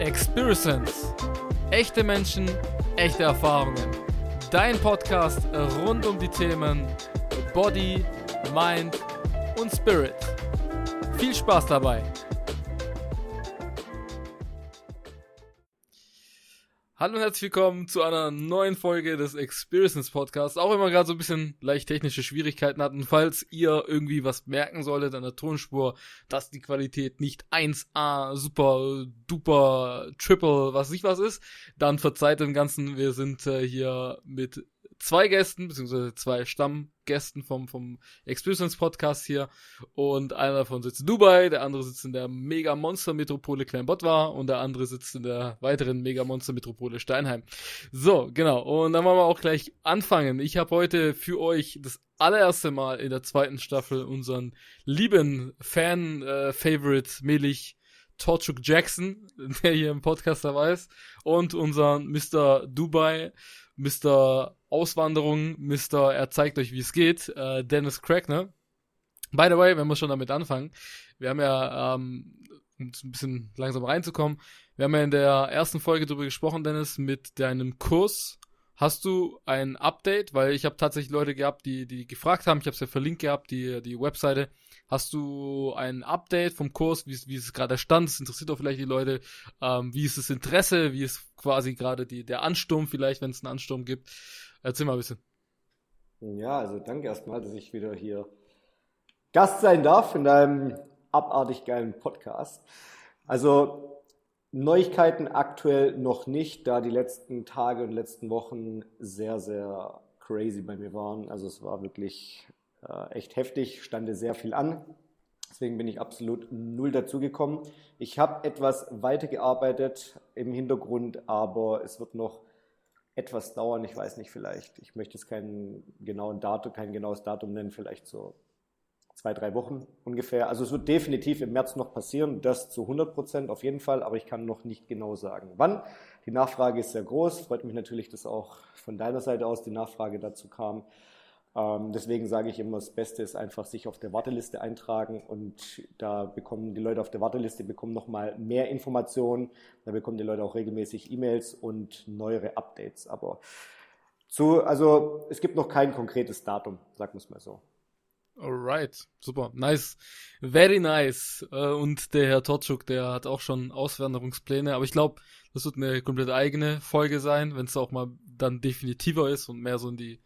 Experience. Echte Menschen, echte Erfahrungen. Dein Podcast rund um die Themen Body, Mind und Spirit. Viel Spaß dabei. Hallo und herzlich willkommen zu einer neuen Folge des Experience Podcasts. Auch wenn wir gerade so ein bisschen leicht technische Schwierigkeiten hatten. Falls ihr irgendwie was merken solltet an der Tonspur, dass die Qualität nicht 1A, super, duper, triple, was nicht was ist, dann verzeiht dem Ganzen. Wir sind äh, hier mit zwei Gästen, beziehungsweise zwei Stammgästen vom, vom Experience Podcast hier. Und einer davon sitzt in Dubai, der andere sitzt in der Mega Monster Metropole Kleinbottwar und der andere sitzt in der weiteren Mega Monster Metropole Steinheim. So, genau. Und dann wollen wir auch gleich anfangen. Ich habe heute für euch das allererste Mal in der zweiten Staffel unseren lieben Fan-Favorite äh, Melich Torchuk Jackson, der hier im Podcast dabei ist, und unseren Mr. Dubai, Mr. Auswanderung, Mr. Er zeigt euch, wie es geht, äh, Dennis Crackner. By the way, wenn wir schon damit anfangen, wir haben ja, ähm, um ein bisschen langsam reinzukommen, wir haben ja in der ersten Folge darüber gesprochen, Dennis, mit deinem Kurs. Hast du ein Update? Weil ich habe tatsächlich Leute gehabt, die, die gefragt haben, ich habe es ja verlinkt gehabt, die, die Webseite. Hast du ein Update vom Kurs, wie, wie es gerade stand? Das interessiert auch vielleicht die Leute. Ähm, wie ist das Interesse? Wie ist quasi gerade die, der Ansturm vielleicht, wenn es einen Ansturm gibt? Erzähl mal ein bisschen. Ja, also danke erstmal, dass ich wieder hier Gast sein darf in deinem abartig geilen Podcast. Also Neuigkeiten aktuell noch nicht, da die letzten Tage und letzten Wochen sehr, sehr crazy bei mir waren. Also es war wirklich äh, echt heftig, stande sehr viel an. Deswegen bin ich absolut null dazugekommen. Ich habe etwas weitergearbeitet im Hintergrund, aber es wird noch etwas dauern. Ich weiß nicht, vielleicht, ich möchte jetzt keinen genauen Datum, kein genaues Datum nennen, vielleicht so zwei, drei Wochen ungefähr. Also es wird definitiv im März noch passieren, das zu 100 Prozent auf jeden Fall, aber ich kann noch nicht genau sagen, wann. Die Nachfrage ist sehr groß. Freut mich natürlich, dass auch von deiner Seite aus die Nachfrage dazu kam. Ähm, deswegen sage ich immer, das Beste ist einfach sich auf der Warteliste eintragen und da bekommen die Leute auf der Warteliste bekommen nochmal mehr Informationen. Da bekommen die Leute auch regelmäßig E-Mails und neuere Updates. Aber zu, also es gibt noch kein konkretes Datum, sagen wir es mal so. Alright, super, nice, very nice. Äh, und der Herr Totschuk, der hat auch schon Auswanderungspläne, aber ich glaube, das wird eine komplett eigene Folge sein, wenn es auch mal dann definitiver ist und mehr so in die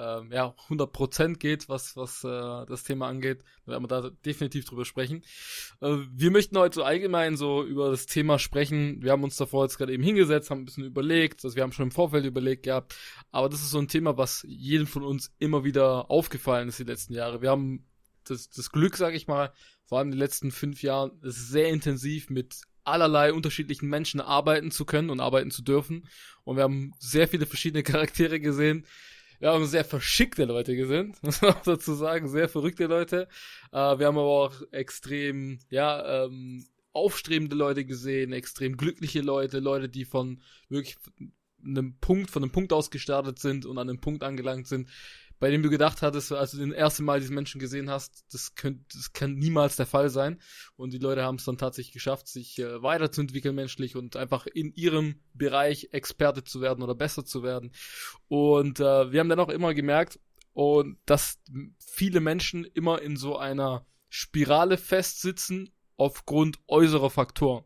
ähm, ja, 100% geht, was, was äh, das Thema angeht. Da werden wir da definitiv drüber sprechen. Äh, wir möchten heute so allgemein so über das Thema sprechen. Wir haben uns davor jetzt gerade eben hingesetzt, haben ein bisschen überlegt, also wir haben schon im Vorfeld überlegt gehabt, aber das ist so ein Thema, was jedem von uns immer wieder aufgefallen ist die letzten Jahre. Wir haben das, das Glück, sage ich mal, vor allem den letzten fünf Jahren sehr intensiv mit allerlei unterschiedlichen Menschen arbeiten zu können und arbeiten zu dürfen. Und wir haben sehr viele verschiedene Charaktere gesehen, wir haben sehr verschickte Leute gesehen, muss man auch dazu sagen, sehr verrückte Leute. Äh, wir haben aber auch extrem, ja, ähm, aufstrebende Leute gesehen, extrem glückliche Leute, Leute, die von wirklich einem Punkt, von einem Punkt aus gestartet sind und an einem Punkt angelangt sind, bei dem du gedacht hattest, als du den ersten Mal diesen Menschen gesehen hast, das, könnt, das kann niemals der Fall sein. Und die Leute haben es dann tatsächlich geschafft, sich äh, weiterzuentwickeln menschlich und einfach in ihrem Bereich Experte zu werden oder besser zu werden. Und äh, wir haben dann auch immer gemerkt, und dass viele Menschen immer in so einer Spirale festsitzen aufgrund äußerer Faktoren.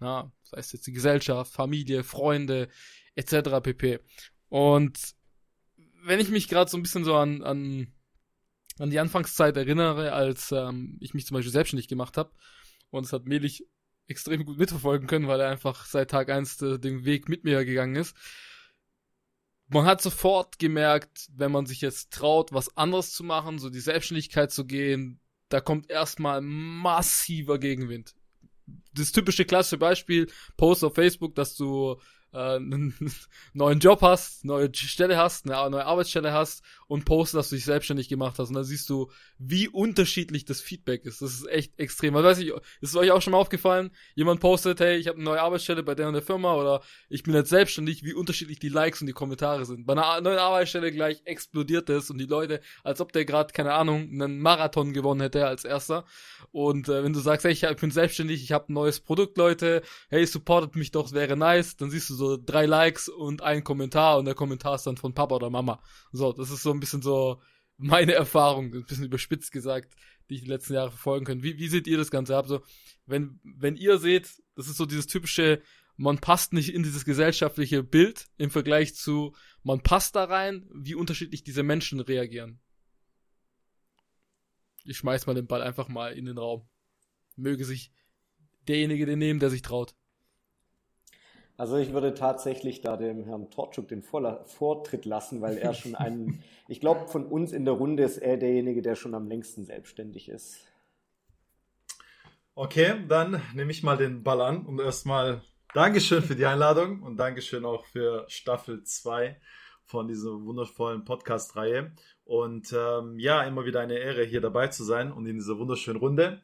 Ja, das heißt jetzt die Gesellschaft, Familie, Freunde etc. pp. Und wenn ich mich gerade so ein bisschen so an, an, an die Anfangszeit erinnere, als ähm, ich mich zum Beispiel selbstständig gemacht habe, und es hat Melich extrem gut mitverfolgen können, weil er einfach seit Tag eins de, den Weg mit mir gegangen ist. Man hat sofort gemerkt, wenn man sich jetzt traut, was anderes zu machen, so die Selbstständigkeit zu gehen, da kommt erstmal massiver Gegenwind. Das typische klassische Beispiel, Post auf Facebook, dass du äh, einen neuen Job hast, neue Stelle hast, eine neue Arbeitsstelle hast und postest, dass du dich selbstständig gemacht hast. Und dann siehst du, wie unterschiedlich das Feedback ist. Das ist echt extrem. Also weiß ich, ist euch auch schon mal aufgefallen? Jemand postet, hey, ich habe eine neue Arbeitsstelle bei der und der Firma oder ich bin jetzt selbstständig, wie unterschiedlich die Likes und die Kommentare sind. Bei einer neuen Arbeitsstelle gleich explodiert es und die Leute, als ob der gerade, keine Ahnung, einen Marathon gewonnen hätte als erster. Und äh, wenn du sagst, hey, ich bin selbstständig, ich habe ein neues Produkt, Leute, hey, supportet mich doch, wäre nice, dann siehst du so drei Likes und ein Kommentar und der Kommentar ist dann von Papa oder Mama. So, das ist so ein bisschen so meine Erfahrung, ein bisschen überspitzt gesagt, die ich die letzten Jahre verfolgen können. Wie, wie seht ihr das Ganze ab? So, wenn, wenn ihr seht, das ist so dieses typische, man passt nicht in dieses gesellschaftliche Bild im Vergleich zu, man passt da rein, wie unterschiedlich diese Menschen reagieren. Ich schmeiß mal den Ball einfach mal in den Raum. Möge sich derjenige den nehmen, der sich traut. Also ich würde tatsächlich da dem Herrn Torczuk den Vortritt lassen, weil er schon einen, ich glaube, von uns in der Runde ist er derjenige, der schon am längsten selbstständig ist. Okay, dann nehme ich mal den Ball an und erstmal Dankeschön für die Einladung und Dankeschön auch für Staffel 2 von dieser wundervollen Podcast-Reihe. Und ähm, ja, immer wieder eine Ehre, hier dabei zu sein und in dieser wunderschönen Runde.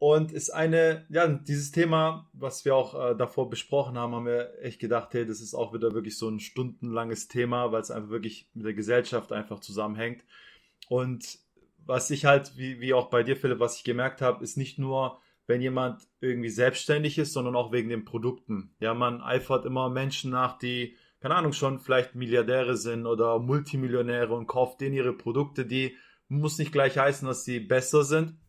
Und ist eine, ja, dieses Thema, was wir auch äh, davor besprochen haben, haben wir echt gedacht, hey, das ist auch wieder wirklich so ein stundenlanges Thema, weil es einfach wirklich mit der Gesellschaft einfach zusammenhängt. Und was ich halt, wie, wie auch bei dir, Philipp, was ich gemerkt habe, ist nicht nur, wenn jemand irgendwie selbstständig ist, sondern auch wegen den Produkten. Ja, man eifert immer Menschen nach, die, keine Ahnung, schon vielleicht Milliardäre sind oder Multimillionäre und kauft denen ihre Produkte, die muss nicht gleich heißen, dass sie besser sind,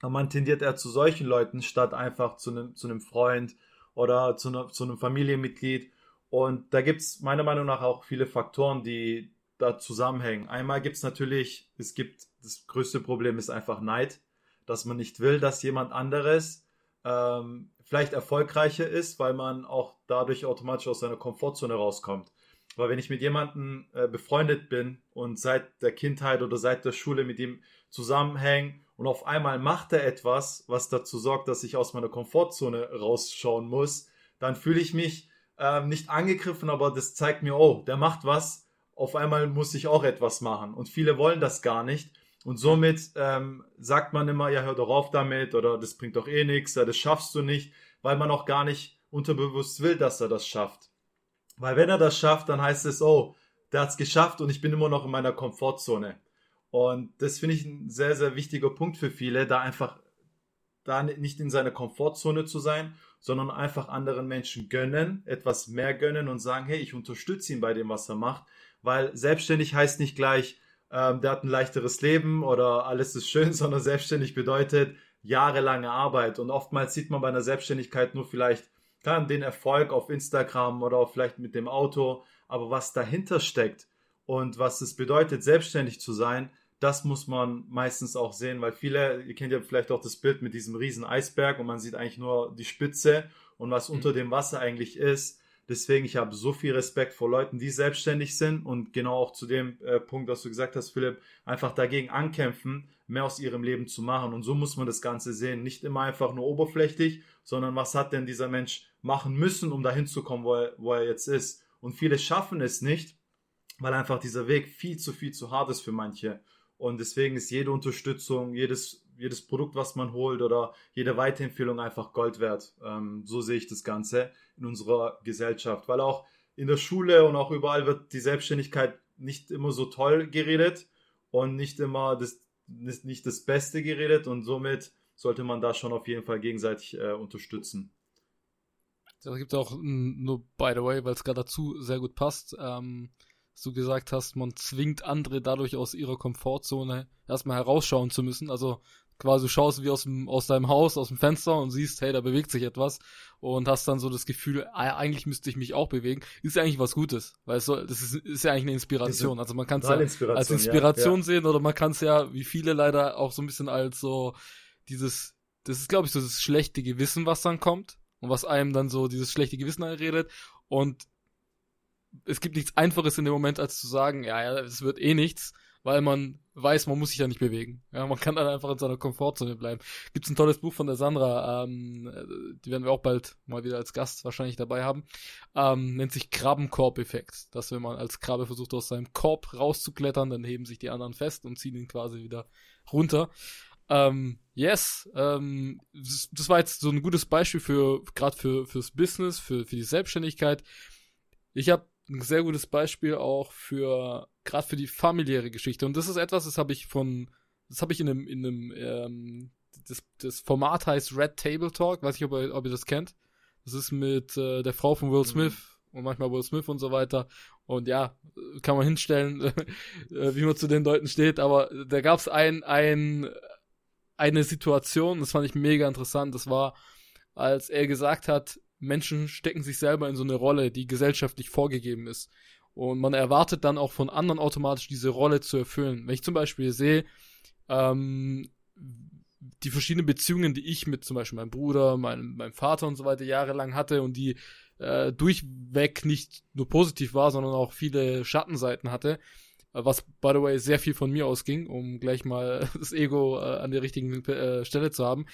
aber man tendiert eher zu solchen Leuten, statt einfach zu einem, zu einem Freund oder zu, einer, zu einem Familienmitglied. Und da gibt es meiner Meinung nach auch viele Faktoren, die da zusammenhängen. Einmal gibt es natürlich, es gibt, das größte Problem ist einfach Neid, dass man nicht will, dass jemand anderes ähm, vielleicht erfolgreicher ist, weil man auch dadurch automatisch aus seiner Komfortzone rauskommt. Weil wenn ich mit jemandem äh, befreundet bin und seit der Kindheit oder seit der Schule mit ihm zusammenhänge und auf einmal macht er etwas, was dazu sorgt, dass ich aus meiner Komfortzone rausschauen muss, dann fühle ich mich ähm, nicht angegriffen, aber das zeigt mir, oh, der macht was, auf einmal muss ich auch etwas machen. Und viele wollen das gar nicht. Und somit ähm, sagt man immer, ja, hör doch auf damit oder das bringt doch eh nichts, ja, das schaffst du nicht, weil man auch gar nicht unterbewusst will, dass er das schafft. Weil wenn er das schafft, dann heißt es, oh, der hat es geschafft und ich bin immer noch in meiner Komfortzone. Und das finde ich ein sehr, sehr wichtiger Punkt für viele, da einfach da nicht in seiner Komfortzone zu sein, sondern einfach anderen Menschen gönnen, etwas mehr gönnen und sagen, hey, ich unterstütze ihn bei dem, was er macht, weil selbstständig heißt nicht gleich, ähm, der hat ein leichteres Leben oder alles ist schön, sondern selbstständig bedeutet jahrelange Arbeit. Und oftmals sieht man bei einer Selbstständigkeit nur vielleicht kann den Erfolg auf Instagram oder auch vielleicht mit dem Auto, aber was dahinter steckt und was es bedeutet, selbstständig zu sein, das muss man meistens auch sehen, weil viele, ihr kennt ja vielleicht auch das Bild mit diesem riesen Eisberg und man sieht eigentlich nur die Spitze und was mhm. unter dem Wasser eigentlich ist. Deswegen, ich habe so viel Respekt vor Leuten, die selbstständig sind und genau auch zu dem äh, Punkt, was du gesagt hast, Philipp, einfach dagegen ankämpfen, mehr aus ihrem Leben zu machen. Und so muss man das Ganze sehen. Nicht immer einfach nur oberflächlich, sondern was hat denn dieser Mensch machen müssen, um dahin zu kommen, wo er, wo er jetzt ist. Und viele schaffen es nicht, weil einfach dieser Weg viel zu viel zu hart ist für manche. Und deswegen ist jede Unterstützung, jedes, jedes Produkt, was man holt oder jede Weiterempfehlung einfach Gold wert. Ähm, so sehe ich das Ganze in unserer Gesellschaft. Weil auch in der Schule und auch überall wird die Selbstständigkeit nicht immer so toll geredet und nicht immer das, nicht das Beste geredet. Und somit sollte man da schon auf jeden Fall gegenseitig äh, unterstützen. Da gibt es auch nur, by the way, weil es gerade dazu sehr gut passt, ähm, du gesagt hast, man zwingt andere dadurch aus ihrer Komfortzone erstmal herausschauen zu müssen. Also quasi du schaust wie aus, dem, aus deinem Haus, aus dem Fenster und siehst, hey, da bewegt sich etwas und hast dann so das Gefühl, ah, eigentlich müsste ich mich auch bewegen. Ist ja eigentlich was Gutes, weil es soll, das ist, ist ja eigentlich eine Inspiration. Also man kann es ja als Inspiration ja, sehen oder man kann es ja, wie viele leider, auch so ein bisschen als so dieses, das ist glaube ich so das schlechte Gewissen, was dann kommt und was einem dann so dieses schlechte Gewissen einredet und es gibt nichts Einfaches in dem Moment, als zu sagen, ja, ja, es wird eh nichts. weil man weiß, man muss sich ja nicht bewegen. Ja, man kann dann einfach in seiner Komfortzone bleiben. Gibt's ein tolles Buch von der Sandra, ähm, die werden wir auch bald mal wieder als Gast wahrscheinlich dabei haben. Ähm, nennt sich Krabbenkorb-Effekt. Dass wenn man als Krabbe versucht, aus seinem Korb rauszuklettern, dann heben sich die anderen fest und ziehen ihn quasi wieder runter. Ähm, yes, ähm, das, war jetzt so ein gutes Beispiel für, gerade für, fürs Business, für, für die Selbstständigkeit. Ich habe ein sehr gutes Beispiel auch für gerade für die familiäre Geschichte. Und das ist etwas, das habe ich von, das habe ich in einem, in einem, ähm, das, das Format heißt Red Table Talk, weiß ich, ob ihr, ob ihr das kennt. Das ist mit äh, der Frau von Will mhm. Smith mhm. und manchmal Will Smith und so weiter. Und ja, kann man hinstellen, äh, wie man zu den Leuten steht. Aber da gab es ein, ein, eine Situation, das fand ich mega interessant. Das war, als er gesagt hat, Menschen stecken sich selber in so eine Rolle, die gesellschaftlich vorgegeben ist. Und man erwartet dann auch von anderen automatisch diese Rolle zu erfüllen. Wenn ich zum Beispiel sehe, ähm, die verschiedenen Beziehungen, die ich mit zum Beispiel meinem Bruder, meinem, meinem Vater und so weiter jahrelang hatte und die äh, durchweg nicht nur positiv war, sondern auch viele Schattenseiten hatte, äh, was by the way sehr viel von mir ausging, um gleich mal das Ego äh, an der richtigen äh, Stelle zu haben.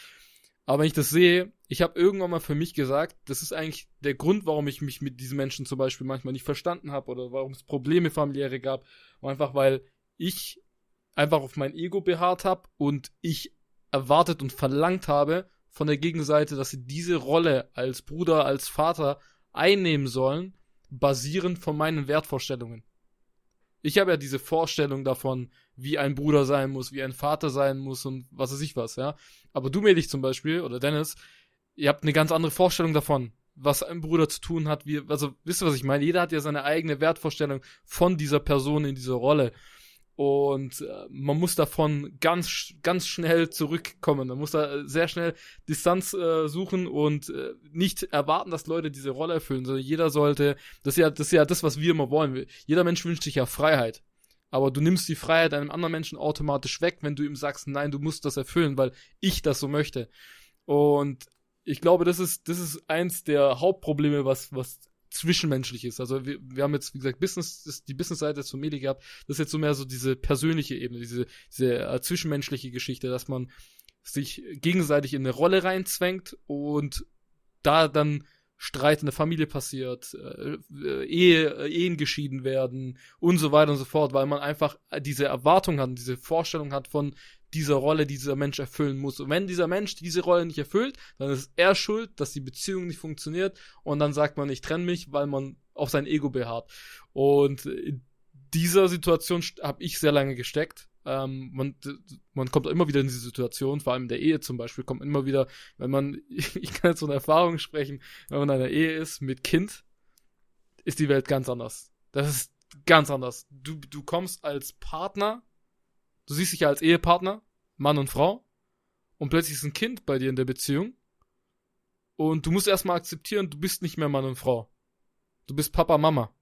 Aber wenn ich das sehe, ich habe irgendwann mal für mich gesagt, das ist eigentlich der Grund, warum ich mich mit diesen Menschen zum Beispiel manchmal nicht verstanden habe oder warum es Probleme familiäre gab. Einfach weil ich einfach auf mein Ego beharrt habe und ich erwartet und verlangt habe von der Gegenseite, dass sie diese Rolle als Bruder, als Vater einnehmen sollen, basierend von meinen Wertvorstellungen. Ich habe ja diese Vorstellung davon, wie ein Bruder sein muss, wie ein Vater sein muss und was weiß ich was, ja. Aber du, Melich zum Beispiel, oder Dennis, ihr habt eine ganz andere Vorstellung davon, was ein Bruder zu tun hat, wie, also, wisst ihr, was ich meine? Jeder hat ja seine eigene Wertvorstellung von dieser Person in dieser Rolle. Und äh, man muss davon ganz, ganz schnell zurückkommen. Man muss da sehr schnell Distanz äh, suchen und äh, nicht erwarten, dass Leute diese Rolle erfüllen, sondern jeder sollte, das ist ja das, ist ja das was wir immer wollen. Jeder Mensch wünscht sich ja Freiheit. Aber du nimmst die Freiheit einem anderen Menschen automatisch weg, wenn du ihm sagst, nein, du musst das erfüllen, weil ich das so möchte. Und ich glaube, das ist, das ist eins der Hauptprobleme, was, was zwischenmenschlich ist. Also wir, wir haben jetzt, wie gesagt, Business, die Business-Seite zu Medi gehabt. Das ist jetzt so mehr so diese persönliche Ebene, diese, diese äh, zwischenmenschliche Geschichte, dass man sich gegenseitig in eine Rolle reinzwängt und da dann Streit in der Familie passiert, äh, äh, Ehe, äh, Ehen geschieden werden und so weiter und so fort, weil man einfach diese Erwartung hat, diese Vorstellung hat von dieser Rolle, die dieser Mensch erfüllen muss. Und wenn dieser Mensch diese Rolle nicht erfüllt, dann ist er schuld, dass die Beziehung nicht funktioniert und dann sagt man, ich trenne mich, weil man auf sein Ego beharrt. Und in dieser Situation habe ich sehr lange gesteckt ähm, man, man kommt immer wieder in diese Situation, vor allem in der Ehe zum Beispiel, kommt immer wieder, wenn man, ich kann jetzt von Erfahrung sprechen, wenn man in einer Ehe ist mit Kind, ist die Welt ganz anders. Das ist ganz anders. Du, du kommst als Partner, du siehst dich ja als Ehepartner, Mann und Frau, und plötzlich ist ein Kind bei dir in der Beziehung. Und du musst erstmal akzeptieren, du bist nicht mehr Mann und Frau. Du bist Papa, Mama.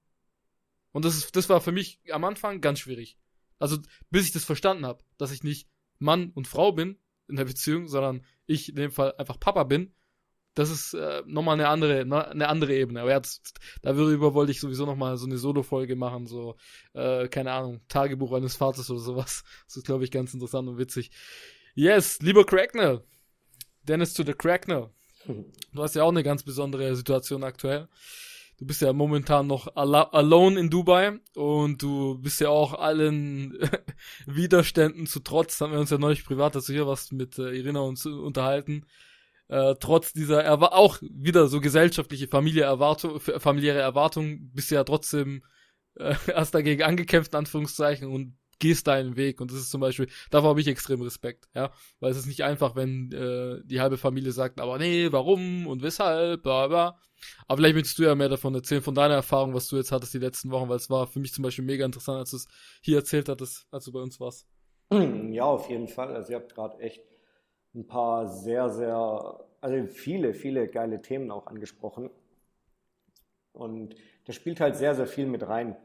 Und das, ist, das war für mich am Anfang ganz schwierig. Also bis ich das verstanden habe, dass ich nicht Mann und Frau bin in der Beziehung, sondern ich in dem Fall einfach Papa bin, das ist äh, nochmal eine andere, ne, eine andere Ebene. Aber jetzt, darüber wollte ich sowieso nochmal so eine Solo-Folge machen, so, äh, keine Ahnung, Tagebuch eines Vaters oder sowas. Das ist, glaube ich, ganz interessant und witzig. Yes, lieber Cracknell. Dennis to the Cracknell. Du hast ja auch eine ganz besondere Situation aktuell du bist ja momentan noch alone in Dubai und du bist ja auch allen Widerständen zu trotz, haben wir uns ja neulich privat dazu hier was mit äh, Irina uns unterhalten. Äh, trotz dieser Erwa auch wieder so gesellschaftliche Familie Erwartung, familiäre Erwartung, bist ja trotzdem äh, erst dagegen angekämpft, in Anführungszeichen, und gehst deinen Weg. Und das ist zum Beispiel, davor habe ich extrem Respekt, ja. Weil es ist nicht einfach, wenn äh, die halbe Familie sagt, aber nee, warum und weshalb, bla bla. Aber vielleicht möchtest du ja mehr davon erzählen, von deiner Erfahrung, was du jetzt hattest die letzten Wochen, weil es war für mich zum Beispiel mega interessant, als du es hier erzählt hattest, als du bei uns warst. Ja, auf jeden Fall. Also ihr habt gerade echt ein paar sehr, sehr, also viele, viele geile Themen auch angesprochen. Und da spielt halt sehr, sehr viel mit rein.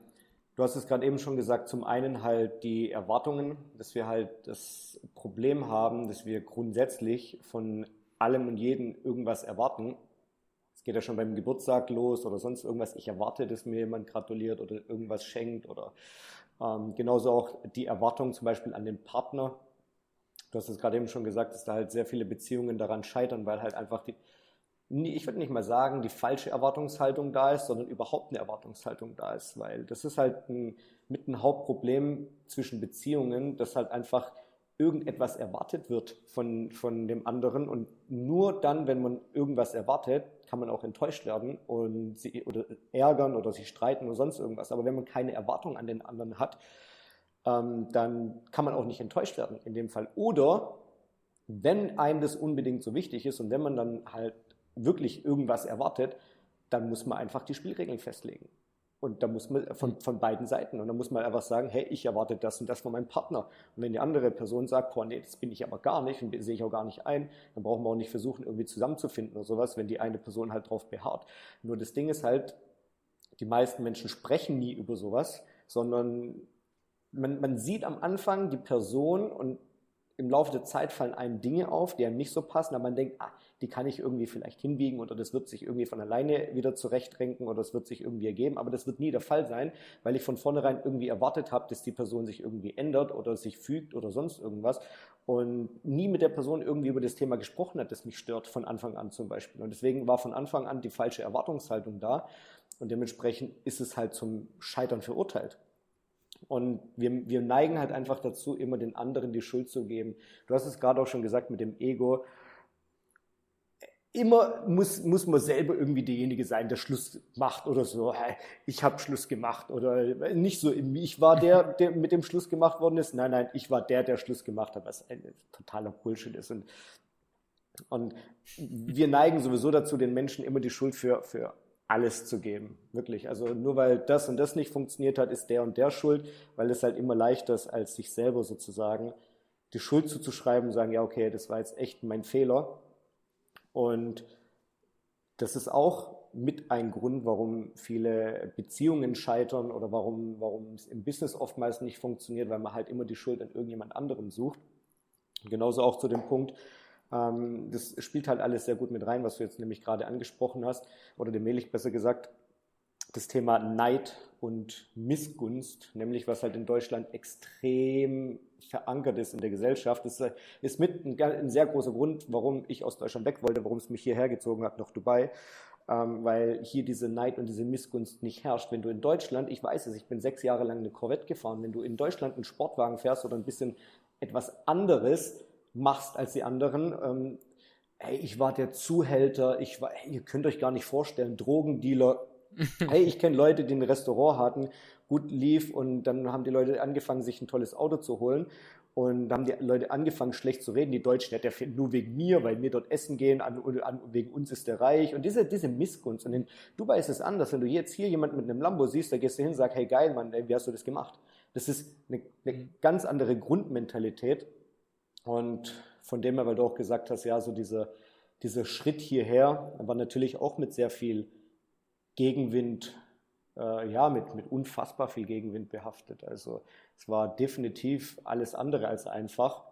Du hast es gerade eben schon gesagt, zum einen halt die Erwartungen, dass wir halt das Problem haben, dass wir grundsätzlich von allem und jedem irgendwas erwarten. Es geht ja schon beim Geburtstag los oder sonst irgendwas. Ich erwarte, dass mir jemand gratuliert oder irgendwas schenkt oder Ähm, genauso auch die Erwartung zum Beispiel an den Partner. Du hast es gerade eben schon gesagt, dass da halt sehr viele Beziehungen daran scheitern, weil halt einfach die, ich würde nicht mal sagen, die falsche Erwartungshaltung da ist, sondern überhaupt eine Erwartungshaltung da ist, weil das ist halt ein, mit ein Hauptproblem zwischen Beziehungen, dass halt einfach irgendetwas erwartet wird von, von dem anderen und nur dann, wenn man irgendwas erwartet, kann man auch enttäuscht werden und sie oder ärgern oder sich streiten oder sonst irgendwas. Aber wenn man keine Erwartung an den anderen hat, ähm, dann kann man auch nicht enttäuscht werden in dem Fall. Oder wenn einem das unbedingt so wichtig ist und wenn man dann halt wirklich irgendwas erwartet, dann muss man einfach die Spielregeln festlegen. Und da muss man von, von beiden Seiten. Und da muss man einfach sagen, hey, ich erwarte das und das von meinem Partner. Und wenn die andere Person sagt, boah, nee, das bin ich aber gar nicht und sehe ich auch gar nicht ein, dann brauchen wir auch nicht versuchen, irgendwie zusammenzufinden oder sowas, wenn die eine Person halt drauf beharrt. Nur das Ding ist halt, die meisten Menschen sprechen nie über sowas, sondern man, man sieht am Anfang die Person und im Laufe der Zeit fallen einem Dinge auf, die einem nicht so passen, aber man denkt, ah, die kann ich irgendwie vielleicht hinbiegen oder das wird sich irgendwie von alleine wieder zurechtrenken oder das wird sich irgendwie ergeben, aber das wird nie der Fall sein, weil ich von vornherein irgendwie erwartet habe, dass die Person sich irgendwie ändert oder sich fügt oder sonst irgendwas und nie mit der Person irgendwie über das Thema gesprochen hat, das mich stört, von Anfang an zum Beispiel. Und deswegen war von Anfang an die falsche Erwartungshaltung da und dementsprechend ist es halt zum Scheitern verurteilt. Und wir, wir neigen halt einfach dazu, immer den anderen die Schuld zu geben. Du hast es gerade auch schon gesagt mit dem Ego. Immer muss, muss man selber irgendwie derjenige sein, der Schluss macht oder so. Ich habe Schluss gemacht oder nicht so, ich war der, der mit dem Schluss gemacht worden ist. Nein, nein, ich war der, der Schluss gemacht hat, was ein totaler Bullshit ist. Und, und wir neigen sowieso dazu, den Menschen immer die Schuld für, für alles zu geben. Wirklich. Also nur weil das und das nicht funktioniert hat, ist der und der schuld, weil es halt immer leichter ist, als sich selber sozusagen die Schuld zuzuschreiben und sagen, ja, okay, das war jetzt echt mein Fehler. Und das ist auch mit ein Grund, warum viele Beziehungen scheitern oder warum, warum es im Business oftmals nicht funktioniert, weil man halt immer die Schuld an irgendjemand anderem sucht. Genauso auch zu dem Punkt, ähm, das spielt halt alles sehr gut mit rein, was du jetzt nämlich gerade angesprochen hast, oder dem Melich besser gesagt, das Thema Neid und Missgunst, nämlich was halt in Deutschland extrem verankert ist in der Gesellschaft. Das ist mit ein, ein sehr großer Grund, warum ich aus Deutschland weg wollte, warum es mich hierher gezogen hat nach Dubai, ähm, weil hier diese Neid und diese Missgunst nicht herrscht. Wenn du in Deutschland, ich weiß es, ich bin sechs Jahre lang eine Corvette gefahren, wenn du in Deutschland einen Sportwagen fährst oder ein bisschen etwas anderes, machst als die anderen. Ähm, hey, ich war der Zuhälter, ich war, hey, ihr könnt euch gar nicht vorstellen, Drogendealer. hey, ich kenne Leute, die ein Restaurant hatten, gut lief und dann haben die Leute angefangen, sich ein tolles Auto zu holen und haben die Leute angefangen, schlecht zu reden. Die Deutschen, ja, der fährt nur wegen mir, weil wir dort essen gehen, an, an, wegen uns ist der reich. Und diese, diese Missgunst. Und in Dubai ist es anders. Wenn du jetzt hier jemanden mit einem Lambo siehst, da gehst du hin und sagst, hey geil, Mann, ey, wie hast du das gemacht? Das ist eine, eine mhm. ganz andere Grundmentalität. Und von dem her, weil du auch gesagt hast, ja, so dieser, dieser Schritt hierher war natürlich auch mit sehr viel Gegenwind, äh, ja, mit, mit unfassbar viel Gegenwind behaftet. Also es war definitiv alles andere als einfach.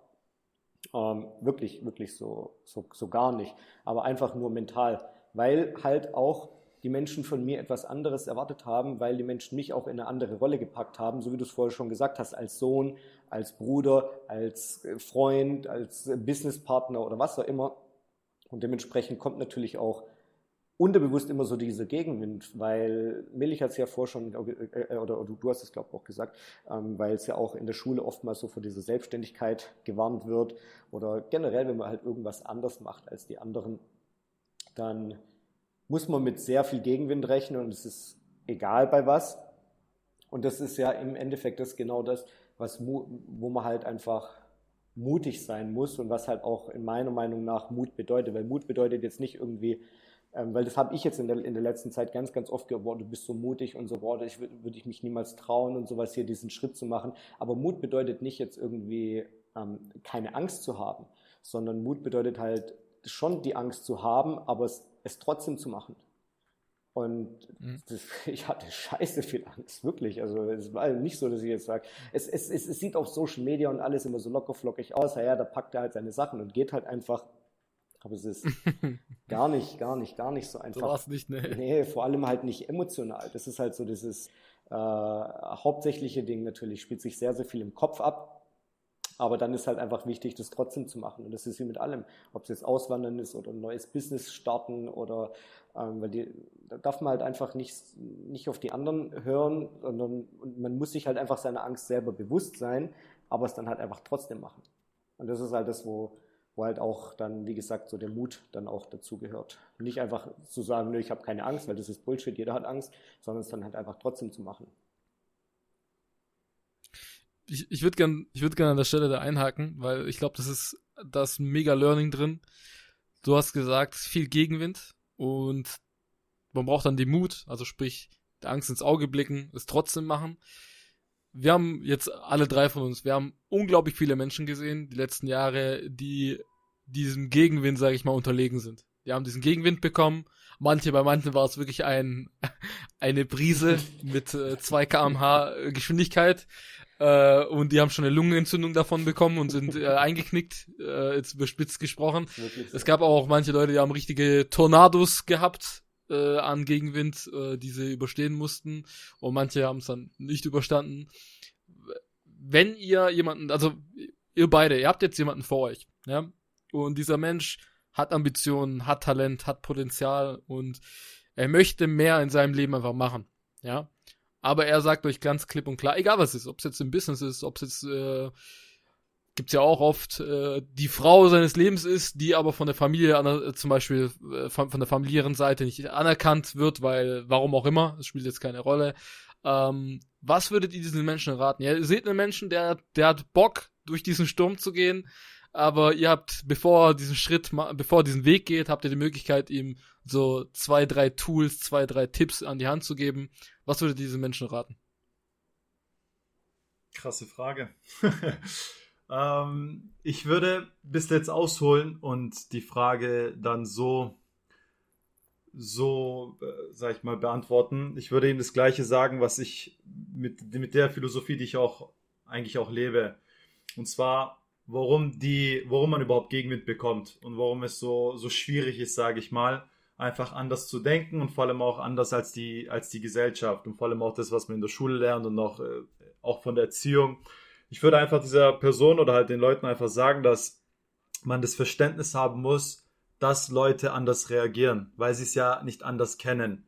Ähm, wirklich, wirklich so, so, so gar nicht. Aber einfach nur mental. Weil halt auch die Menschen von mir etwas anderes erwartet haben, weil die Menschen mich auch in eine andere Rolle gepackt haben, so wie du es vorher schon gesagt hast, als Sohn, als Bruder, als äh, Freund, als Businesspartner oder was auch immer. Und dementsprechend kommt natürlich auch unterbewusst immer so dieser Gegenwind, weil Millich hat es ja vorher schon, äh, äh, oder, oder du hast es glaube ich auch gesagt, ähm, weil es ja auch in der Schule oftmals so vor dieser Selbstständigkeit gewarnt wird oder generell, wenn man halt irgendwas anders macht als die anderen, dann muss man mit sehr viel Gegenwind rechnen und es ist egal bei was. Und das ist ja im Endeffekt das genau das, was, wo man halt einfach mutig sein muss und was halt auch in meiner Meinung nach Mut bedeutet. Weil Mut bedeutet jetzt nicht irgendwie, ähm, weil das habe ich jetzt in der, in der letzten Zeit ganz, ganz oft gehört, du bist so mutig und so, boah, ich würde ich mich niemals trauen und sowas hier, diesen Schritt zu machen. Aber Mut bedeutet nicht jetzt irgendwie ähm, keine Angst zu haben, sondern Mut bedeutet halt schon die Angst zu haben, aber es es trotzdem zu machen. Und mhm. das, ich hatte scheiße viel Angst, wirklich. Also es war nicht so, dass ich jetzt sage, es, es, es, es sieht auf Social Media und alles immer so lockerflockig aus. Ja, da packt er halt seine Sachen und geht halt einfach. Aber es ist gar nicht, gar nicht, gar nicht so einfach. So war nicht, ne? Nee, vor allem halt nicht emotional. Das ist halt so dieses, äh, hauptsächliche Ding natürlich spielt sich sehr, sehr viel im Kopf ab. Aber dann ist halt einfach wichtig, das trotzdem zu machen. Und das ist wie mit allem. Ob es jetzt Auswandern ist oder ein neues Business starten oder, ähm, weil die, da darf man halt einfach nicht, nicht auf die anderen hören, sondern man muss sich halt einfach seiner Angst selber bewusst sein, aber es dann halt einfach trotzdem machen. Und das ist halt das, wo, wo halt auch dann, wie gesagt, so der Mut dann auch dazu gehört. Nicht einfach zu sagen, nö, ich habe keine Angst, weil das ist Bullshit, jeder hat Angst, sondern es dann halt einfach trotzdem zu machen ich, ich würde gern, ich würde gern an der Stelle da einhaken, weil ich glaube, das ist das mega Learning drin. Du hast gesagt, viel Gegenwind und man braucht dann den Mut, also sprich, der Angst ins Auge blicken, es trotzdem machen. Wir haben jetzt alle drei von uns, wir haben unglaublich viele Menschen gesehen, die letzten Jahre, die diesem Gegenwind, sage ich mal, unterlegen sind. Die haben diesen Gegenwind bekommen. Manche, bei manchen war es wirklich ein, eine Brise mit äh, 2 kmh Geschwindigkeit. Äh, und die haben schon eine Lungenentzündung davon bekommen und sind äh, eingeknickt, äh, jetzt überspitzt gesprochen. Es gab auch manche Leute, die haben richtige Tornados gehabt äh, an Gegenwind, äh, die sie überstehen mussten. Und manche haben es dann nicht überstanden. Wenn ihr jemanden, also ihr beide, ihr habt jetzt jemanden vor euch, ja, und dieser Mensch hat Ambitionen, hat Talent, hat Potenzial und er möchte mehr in seinem Leben einfach machen, ja. Aber er sagt euch ganz klipp und klar, egal was es ist, ob es jetzt im Business ist, ob es jetzt äh, gibt's ja auch oft äh, die Frau seines Lebens ist, die aber von der Familie äh, zum Beispiel äh, von, der familiären Seite nicht anerkannt wird, weil warum auch immer, es spielt jetzt keine Rolle. Ähm, was würdet ihr diesen Menschen raten? Ja, ihr seht einen Menschen, der der hat Bock durch diesen Sturm zu gehen, aber ihr habt, bevor diesen Schritt, bevor diesen Weg geht, habt ihr die Möglichkeit, ihm so zwei, drei Tools, zwei, drei Tipps an die Hand zu geben. Was würde diese Menschen raten? Krasse Frage. ähm, ich würde bis jetzt ausholen und die Frage dann so, so, äh, sag ich mal, beantworten. Ich würde ihm das Gleiche sagen, was ich mit, mit der Philosophie, die ich auch eigentlich auch lebe. Und zwar, warum die, warum man überhaupt Gegenwind bekommt und warum es so, so schwierig ist, sage ich mal einfach anders zu denken und vor allem auch anders als die, als die Gesellschaft und vor allem auch das, was man in der Schule lernt und auch, äh, auch von der Erziehung. Ich würde einfach dieser Person oder halt den Leuten einfach sagen, dass man das Verständnis haben muss, dass Leute anders reagieren, weil sie es ja nicht anders kennen.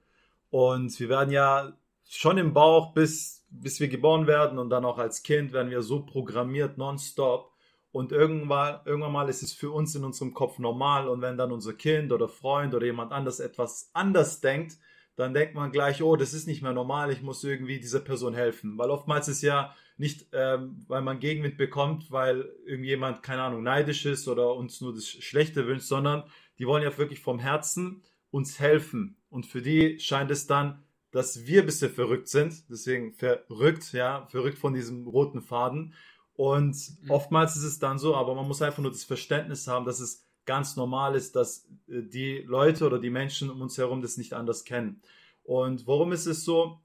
Und wir werden ja schon im Bauch, bis, bis wir geboren werden und dann auch als Kind, werden wir so programmiert nonstop, und irgendwann, irgendwann mal ist es für uns in unserem Kopf normal. Und wenn dann unser Kind oder Freund oder jemand anders etwas anders denkt, dann denkt man gleich, oh, das ist nicht mehr normal, ich muss irgendwie dieser Person helfen. Weil oftmals ist ja nicht, ähm, weil man Gegenwind bekommt, weil irgendjemand, keine Ahnung, neidisch ist oder uns nur das Schlechte wünscht, sondern die wollen ja wirklich vom Herzen uns helfen. Und für die scheint es dann, dass wir ein bisschen verrückt sind. Deswegen verrückt, ja, verrückt von diesem roten Faden. Und mhm. oftmals ist es dann so, aber man muss einfach nur das Verständnis haben, dass es ganz normal ist, dass äh, die Leute oder die Menschen um uns herum das nicht anders kennen. Und warum ist es so?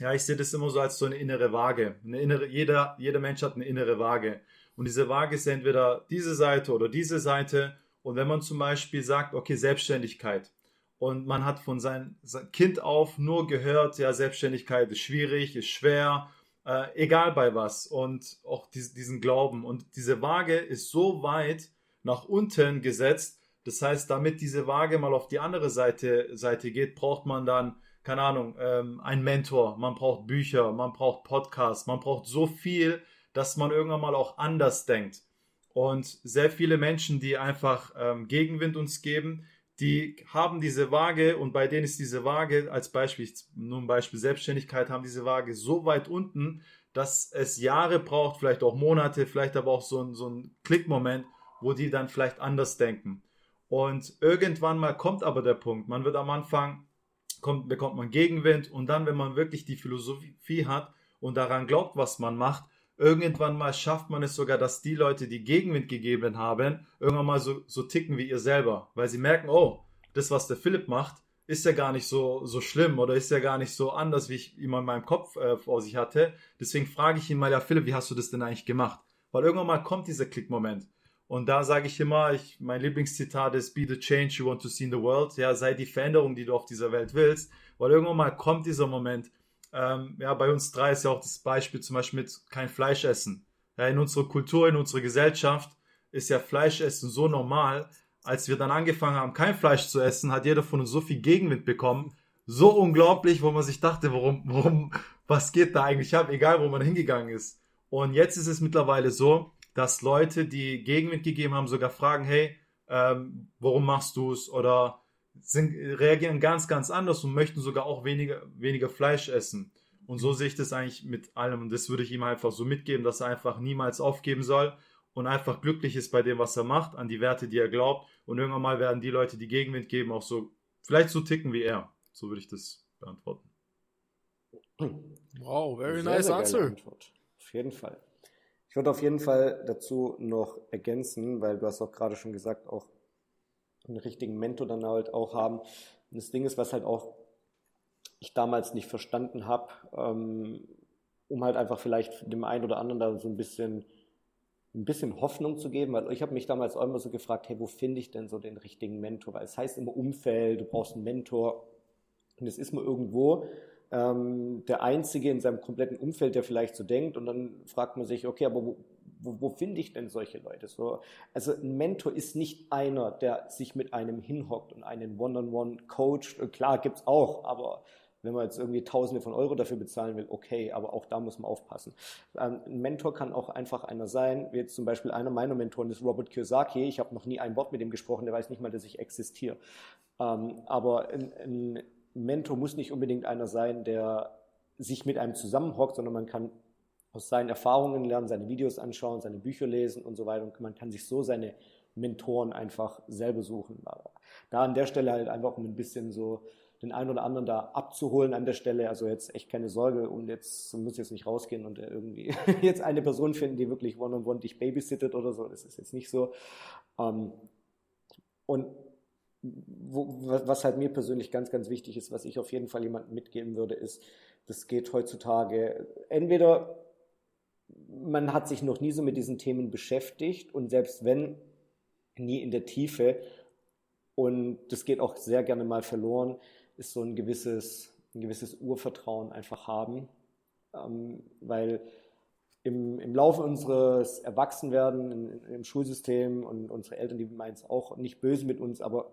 Ja, ich sehe das immer so als so eine innere Waage. Eine innere, jeder, jeder Mensch hat eine innere Waage. Und diese Waage ist entweder diese Seite oder diese Seite. Und wenn man zum Beispiel sagt, okay, Selbstständigkeit, und man hat von seinem Kind auf nur gehört, ja, Selbstständigkeit ist schwierig, ist schwer äh, egal bei was und auch die, diesen Glauben. Und diese Waage ist so weit nach unten gesetzt. Das heißt, damit diese Waage mal auf die andere Seite, Seite geht, braucht man dann, keine Ahnung, ähm, einen Mentor, man braucht Bücher, man braucht Podcasts, man braucht so viel, dass man irgendwann mal auch anders denkt. Und sehr viele Menschen, die einfach ähm, Gegenwind uns geben, die haben diese Waage und bei denen ist diese Waage als Beispiel, nur ein Beispiel Selbstständigkeit, haben diese Waage so weit unten, dass es Jahre braucht, vielleicht auch Monate, vielleicht aber auch so ein, so ein Klickmoment, wo die dann vielleicht anders denken. Und irgendwann mal kommt aber der Punkt, man wird am Anfang, kommt, bekommt man Gegenwind und dann, wenn man wirklich die Philosophie hat und daran glaubt, was man macht, Irgendwann mal schafft man es sogar, dass die Leute, die Gegenwind gegeben haben, irgendwann mal so, so ticken wie ihr selber, weil sie merken, oh, das, was der Philipp macht, ist ja gar nicht so, so schlimm oder ist ja gar nicht so anders, wie ich immer in meinem Kopf äh, vor sich hatte. Deswegen frage ich ihn mal, ja, Philipp, wie hast du das denn eigentlich gemacht? Weil irgendwann mal kommt dieser Klickmoment. Und da sage ich immer, ich, mein Lieblingszitat ist, be the change you want to see in the world. Ja, sei die Veränderung, die du auf dieser Welt willst. Weil irgendwann mal kommt dieser Moment, ähm, ja, bei uns drei ist ja auch das Beispiel zum Beispiel mit kein Fleisch essen. Ja, in unserer Kultur, in unserer Gesellschaft ist ja Fleischessen so normal. Als wir dann angefangen haben, kein Fleisch zu essen, hat jeder von uns so viel Gegenwind bekommen. So unglaublich, wo man sich dachte, warum, warum, was geht da eigentlich ab, egal wo man hingegangen ist. Und jetzt ist es mittlerweile so, dass Leute, die Gegenwind gegeben haben, sogar fragen, hey, ähm, warum machst du es? Oder sind, reagieren ganz, ganz anders und möchten sogar auch weniger, weniger Fleisch essen. Und so sehe ich das eigentlich mit allem. Und das würde ich ihm einfach so mitgeben, dass er einfach niemals aufgeben soll und einfach glücklich ist bei dem, was er macht, an die Werte, die er glaubt. Und irgendwann mal werden die Leute, die Gegenwind geben, auch so, vielleicht so ticken wie er. So würde ich das beantworten. Wow, very sehr, nice sehr answer. Antwort. Auf jeden Fall. Ich würde auf jeden Fall dazu noch ergänzen, weil du hast auch gerade schon gesagt, auch einen richtigen Mentor dann halt auch haben. Und das Ding ist, was halt auch ich damals nicht verstanden habe, ähm, um halt einfach vielleicht dem einen oder anderen da so ein bisschen ein bisschen Hoffnung zu geben, weil ich habe mich damals auch immer so gefragt, hey, wo finde ich denn so den richtigen Mentor? Weil es heißt immer Umfeld, du brauchst einen Mentor und es ist mal irgendwo ähm, der Einzige in seinem kompletten Umfeld, der vielleicht so denkt und dann fragt man sich, okay, aber wo, wo, wo finde ich denn solche Leute? So, also ein Mentor ist nicht einer, der sich mit einem hinhockt und einen One-on-One coacht. Klar gibt's auch, aber wenn man jetzt irgendwie Tausende von Euro dafür bezahlen will, okay, aber auch da muss man aufpassen. Ähm, ein Mentor kann auch einfach einer sein, wie jetzt zum Beispiel einer meiner Mentoren ist Robert Kiyosaki. Ich habe noch nie ein Wort mit ihm gesprochen, der weiß nicht mal, dass ich existiere. Ähm, aber ein Mentor muss nicht unbedingt einer sein, der sich mit einem zusammenhockt, sondern man kann aus seinen Erfahrungen lernen, seine Videos anschauen, seine Bücher lesen und so weiter. Und man kann sich so seine Mentoren einfach selber suchen. Da an der Stelle halt einfach um ein bisschen so den einen oder anderen da abzuholen an der Stelle. Also jetzt echt keine Sorge und jetzt muss jetzt nicht rausgehen und irgendwie jetzt eine Person finden, die wirklich one-on-one -on -one dich babysittet oder so. Das ist jetzt nicht so. Ähm, und was halt mir persönlich ganz, ganz wichtig ist, was ich auf jeden Fall jemandem mitgeben würde, ist, das geht heutzutage entweder man hat sich noch nie so mit diesen Themen beschäftigt und selbst wenn, nie in der Tiefe. Und das geht auch sehr gerne mal verloren ist so ein gewisses, ein gewisses Urvertrauen einfach haben, ähm, weil im, im Laufe unseres Erwachsenwerden in, im Schulsystem und unsere Eltern, die meinen es auch nicht böse mit uns, aber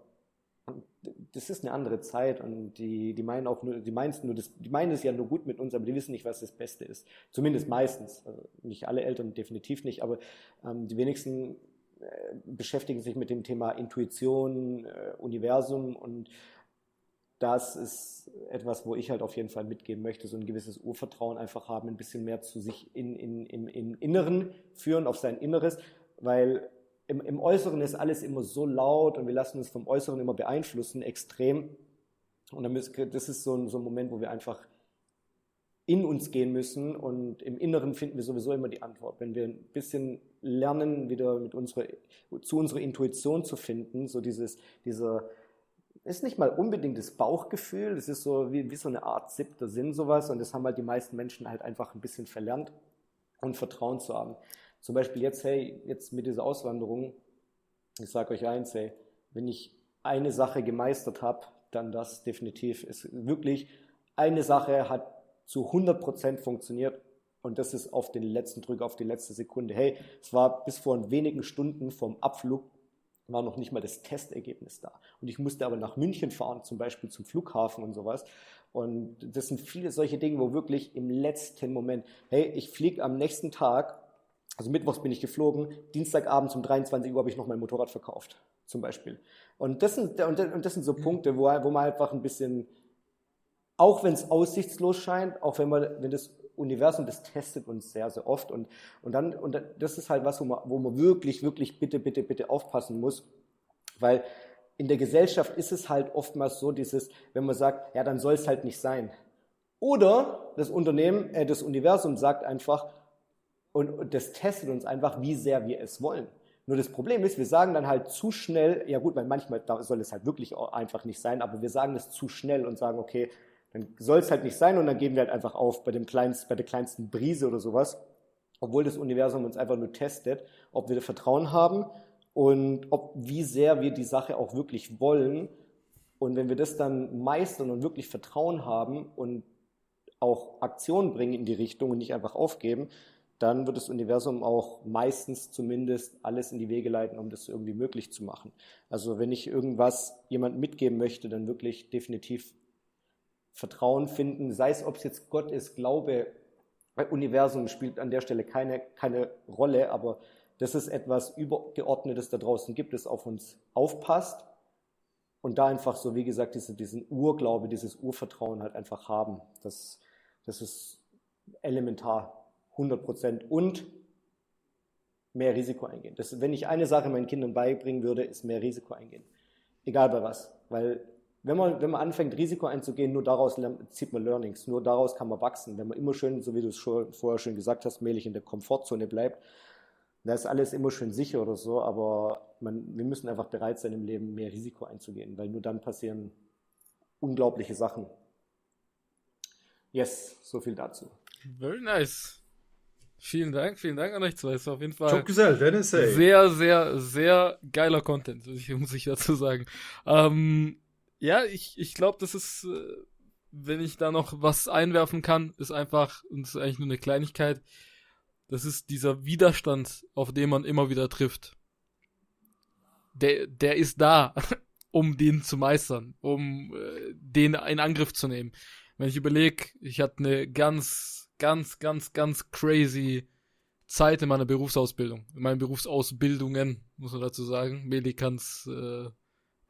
das ist eine andere Zeit und die, die meinen auch nur, die meinen nur das, die meinen es ja nur gut mit uns, aber die wissen nicht, was das Beste ist. Zumindest meistens. Also nicht alle Eltern, definitiv nicht, aber ähm, die wenigsten äh, beschäftigen sich mit dem Thema Intuition, äh, Universum und das ist etwas, wo ich halt auf jeden Fall mitgeben möchte, so ein gewisses Urvertrauen einfach haben, ein bisschen mehr zu sich in, in, im, im Inneren führen, auf sein Inneres, weil im, im Äußeren ist alles immer so laut und wir lassen uns vom Äußeren immer beeinflussen, extrem. Und dann müssen, das ist so ein, so ein Moment, wo wir einfach in uns gehen müssen und im Inneren finden wir sowieso immer die Antwort. Wenn wir ein bisschen lernen, wieder mit unserer, zu unserer Intuition zu finden, so dieses, dieser, ist nicht mal unbedingt das Bauchgefühl, das ist so wie, wie so eine Art siebter Sinn sowas und das haben halt die meisten Menschen halt einfach ein bisschen verlernt und Vertrauen zu haben. Zum Beispiel jetzt, hey, jetzt mit dieser Auswanderung, ich sage euch eins, hey, wenn ich eine Sache gemeistert habe, dann das definitiv. ist wirklich, eine Sache hat zu 100% funktioniert und das ist auf den letzten Drück, auf die letzte Sekunde. Hey, es war bis vor wenigen Stunden vom Abflug war noch nicht mal das Testergebnis da. Und ich musste aber nach München fahren, zum Beispiel zum Flughafen und sowas. Und das sind viele solche Dinge, wo wirklich im letzten Moment, hey, ich fliege am nächsten Tag, also mittwochs bin ich geflogen, Dienstagabend um 23 Uhr habe ich noch mein Motorrad verkauft, zum Beispiel. Und das sind, und das sind so Punkte, wo, wo man einfach ein bisschen, auch wenn es aussichtslos scheint, auch wenn man, wenn das Universum, das testet uns sehr, sehr oft. Und, und dann, und das ist halt was, wo man, wo man wirklich, wirklich bitte, bitte, bitte aufpassen muss. Weil in der Gesellschaft ist es halt oftmals so, dieses, wenn man sagt, ja, dann soll es halt nicht sein. Oder das Unternehmen, äh, das Universum sagt einfach, und, und das testet uns einfach, wie sehr wir es wollen. Nur das Problem ist, wir sagen dann halt zu schnell, ja gut, weil manchmal soll es halt wirklich einfach nicht sein, aber wir sagen das zu schnell und sagen, okay, dann soll es halt nicht sein und dann geben wir halt einfach auf bei, dem kleinsten, bei der kleinsten Brise oder sowas, obwohl das Universum uns einfach nur testet, ob wir Vertrauen haben und ob, wie sehr wir die Sache auch wirklich wollen. Und wenn wir das dann meistern und wirklich Vertrauen haben und auch Aktion bringen in die Richtung und nicht einfach aufgeben, dann wird das Universum auch meistens zumindest alles in die Wege leiten, um das irgendwie möglich zu machen. Also wenn ich irgendwas jemand mitgeben möchte, dann wirklich definitiv Vertrauen finden, sei es, ob es jetzt Gott ist, Glaube, Universum spielt an der Stelle keine, keine Rolle, aber dass es etwas Übergeordnetes da draußen gibt, das auf uns aufpasst und da einfach so, wie gesagt, diese, diesen Urglaube, dieses Urvertrauen halt einfach haben. Das, das ist elementar, 100 Prozent. Und mehr Risiko eingehen. Das, wenn ich eine Sache meinen Kindern beibringen würde, ist mehr Risiko eingehen. Egal bei was. Weil wenn man, wenn man anfängt, Risiko einzugehen, nur daraus zieht man Learnings, nur daraus kann man wachsen. Wenn man immer schön, so wie du es schon, vorher schon gesagt hast, mählich in der Komfortzone bleibt, da ist alles immer schön sicher oder so, aber man, wir müssen einfach bereit sein, im Leben mehr Risiko einzugehen, weil nur dann passieren unglaubliche Sachen. Yes, so viel dazu. Very nice. Vielen Dank, vielen Dank an euch zwei. Es war auf jeden Fall Gesell, Dennis, sehr, sehr, sehr geiler Content, muss ich dazu sagen. Ähm, ja, ich, ich glaube, das ist, äh, wenn ich da noch was einwerfen kann, ist einfach, und das ist eigentlich nur eine Kleinigkeit, das ist dieser Widerstand, auf den man immer wieder trifft. Der, der ist da, um den zu meistern, um äh, den in Angriff zu nehmen. Wenn ich überlege, ich hatte eine ganz, ganz, ganz, ganz crazy Zeit in meiner Berufsausbildung, in meinen Berufsausbildungen, muss man dazu sagen. Meli kann es äh,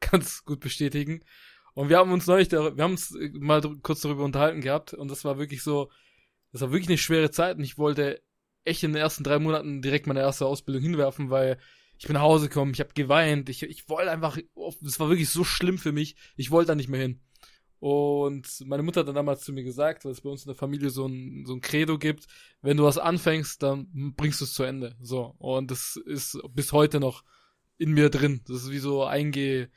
ganz gut bestätigen. Und wir haben uns neulich, wir haben uns mal kurz darüber unterhalten gehabt und das war wirklich so, das war wirklich eine schwere Zeit und ich wollte echt in den ersten drei Monaten direkt meine erste Ausbildung hinwerfen, weil ich bin nach Hause gekommen, ich habe geweint, ich, ich wollte einfach, das war wirklich so schlimm für mich, ich wollte da nicht mehr hin. Und meine Mutter hat dann damals zu mir gesagt, weil es bei uns in der Familie so ein, so ein Credo gibt, wenn du was anfängst, dann bringst du es zu Ende. So. Und das ist bis heute noch in mir drin. Das ist wie so einge,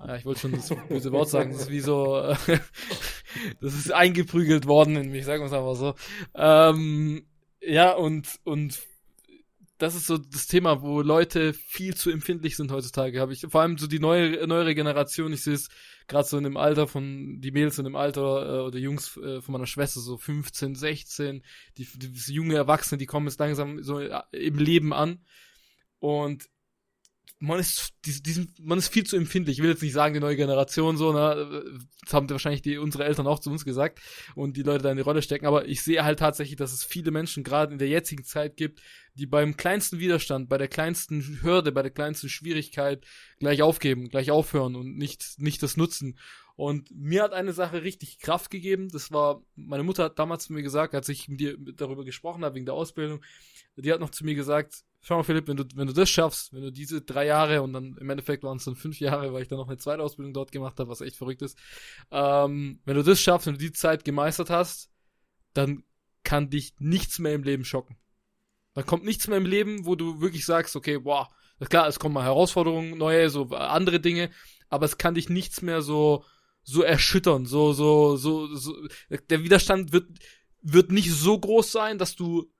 ja, ich wollte schon das böse Wort sagen, das ist wie so, das ist eingeprügelt worden in mich, sagen wir es einfach so. Ähm, ja, und, und das ist so das Thema, wo Leute viel zu empfindlich sind heutzutage, habe ich. Vor allem so die neue, neuere Generation, ich sehe es gerade so in dem Alter von, die Mädels in dem Alter äh, oder Jungs äh, von meiner Schwester, so 15, 16, die, die junge Erwachsene, die kommen jetzt langsam so äh, im Leben an. Und man ist, diesen, man ist viel zu empfindlich. Ich will jetzt nicht sagen, die neue Generation so, ne, das haben wahrscheinlich die, unsere Eltern auch zu uns gesagt und die Leute da in die Rolle stecken, aber ich sehe halt tatsächlich, dass es viele Menschen gerade in der jetzigen Zeit gibt, die beim kleinsten Widerstand, bei der kleinsten Hürde, bei der kleinsten Schwierigkeit gleich aufgeben, gleich aufhören und nicht, nicht das nutzen. Und mir hat eine Sache richtig Kraft gegeben. Das war, meine Mutter hat damals zu mir gesagt, als ich mit dir darüber gesprochen habe, wegen der Ausbildung, die hat noch zu mir gesagt, schau mal, Philipp, wenn du, wenn du das schaffst, wenn du diese drei Jahre und dann im Endeffekt waren es dann fünf Jahre, weil ich dann noch eine zweite Ausbildung dort gemacht habe, was echt verrückt ist. Ähm, wenn du das schaffst, wenn du die Zeit gemeistert hast, dann kann dich nichts mehr im Leben schocken. Dann kommt nichts mehr im Leben, wo du wirklich sagst, okay, boah, klar, es kommen mal Herausforderungen, neue, so andere Dinge, aber es kann dich nichts mehr so, so erschüttern, so, so, so, so, der Widerstand wird, wird nicht so groß sein, dass du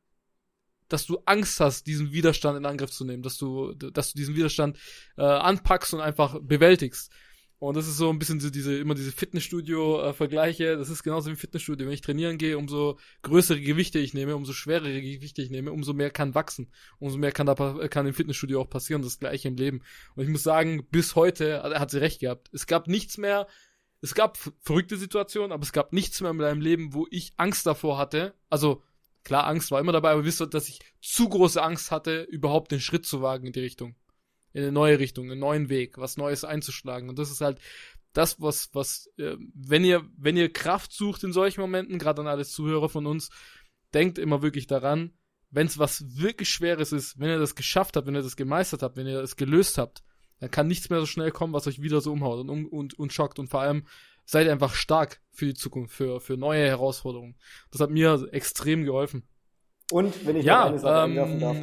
dass du Angst hast, diesen Widerstand in Angriff zu nehmen, dass du, dass du diesen Widerstand äh, anpackst und einfach bewältigst. Und das ist so ein bisschen so diese, immer diese Fitnessstudio-Vergleiche. Das ist genauso wie Fitnessstudio. Wenn ich trainieren gehe, umso größere Gewichte ich nehme, umso schwerere Gewichte ich nehme, umso mehr kann wachsen. Umso mehr kann da, kann im Fitnessstudio auch passieren. Das gleiche im Leben. Und ich muss sagen, bis heute hat sie recht gehabt. Es gab nichts mehr, es gab verrückte Situationen, aber es gab nichts mehr in meinem Leben, wo ich Angst davor hatte. Also, Klar, Angst war immer dabei, aber wisst ihr, dass ich zu große Angst hatte, überhaupt den Schritt zu wagen in die Richtung. In eine neue Richtung, einen neuen Weg, was Neues einzuschlagen. Und das ist halt das, was, was, äh, wenn ihr, wenn ihr Kraft sucht in solchen Momenten, gerade an alle Zuhörer von uns, denkt immer wirklich daran, wenn es was wirklich Schweres ist, wenn ihr das geschafft habt, wenn ihr das gemeistert habt, wenn ihr es gelöst habt, dann kann nichts mehr so schnell kommen, was euch wieder so umhaut und, und, und schockt. Und vor allem seid einfach stark für die Zukunft, für, für neue Herausforderungen. Das hat mir extrem geholfen. Und wenn ich ja, noch eine Sache ähm, einwerfen darf,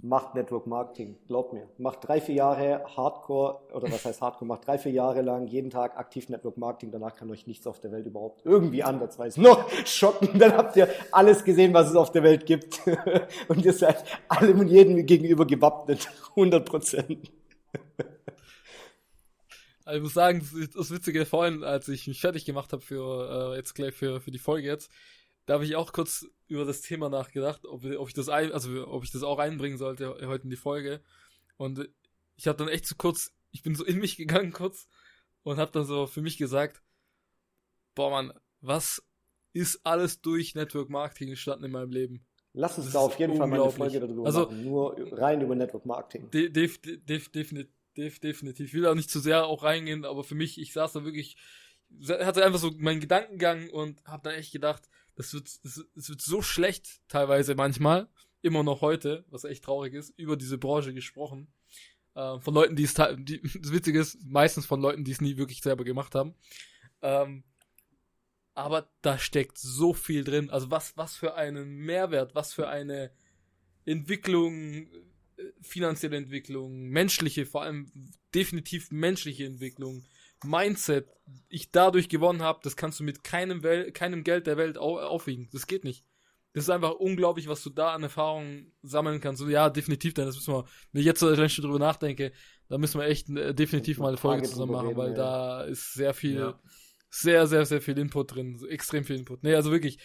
macht Network Marketing, glaubt mir. Macht drei, vier Jahre Hardcore, oder was heißt Hardcore, macht drei, vier Jahre lang jeden Tag aktiv Network Marketing, danach kann euch nichts auf der Welt überhaupt irgendwie andersweise noch schocken. Dann habt ihr alles gesehen, was es auf der Welt gibt. Und ihr seid allem und jedem gegenüber gewappnet. 100 Prozent. Also ich muss sagen, das, das Witzige vorhin, als ich mich fertig gemacht habe für äh, jetzt gleich für, für die Folge jetzt, da habe ich auch kurz über das Thema nachgedacht, ob, ob ich das ein, also ob ich das auch einbringen sollte heute in die Folge. Und ich habe dann echt so kurz, ich bin so in mich gegangen kurz und habe dann so für mich gesagt, boah man, was ist alles durch Network Marketing entstanden in meinem Leben? Lass uns da auf jeden Fall mal eine Folge darüber also, machen, nur rein über Network Marketing. De, def, def, definitiv, def, definitiv. Ich will auch nicht zu sehr auch reingehen, aber für mich, ich saß da wirklich, hatte einfach so meinen Gedankengang und habe dann echt gedacht, das wird, das, wird so schlecht teilweise manchmal, immer noch heute, was echt traurig ist, über diese Branche gesprochen. Äh, von Leuten, die es, die, das Witzige ist, meistens von Leuten, die es nie wirklich selber gemacht haben. Ähm, aber da steckt so viel drin. Also was, was für einen Mehrwert, was für eine Entwicklung, finanzielle Entwicklung, menschliche, vor allem definitiv menschliche Entwicklung, Mindset ich dadurch gewonnen habe, das kannst du mit keinem, Wel keinem Geld der Welt au aufwiegen. Das geht nicht. Das ist einfach unglaublich, was du da an Erfahrungen sammeln kannst. Und ja, definitiv, denn das müssen wir, wenn ich jetzt so schon drüber nachdenke, da müssen wir echt äh, definitiv mal eine Folge zusammen machen, reden, weil ja. da ist sehr viel, ja. sehr, sehr, sehr viel Input drin. Extrem viel Input. Nee, also wirklich,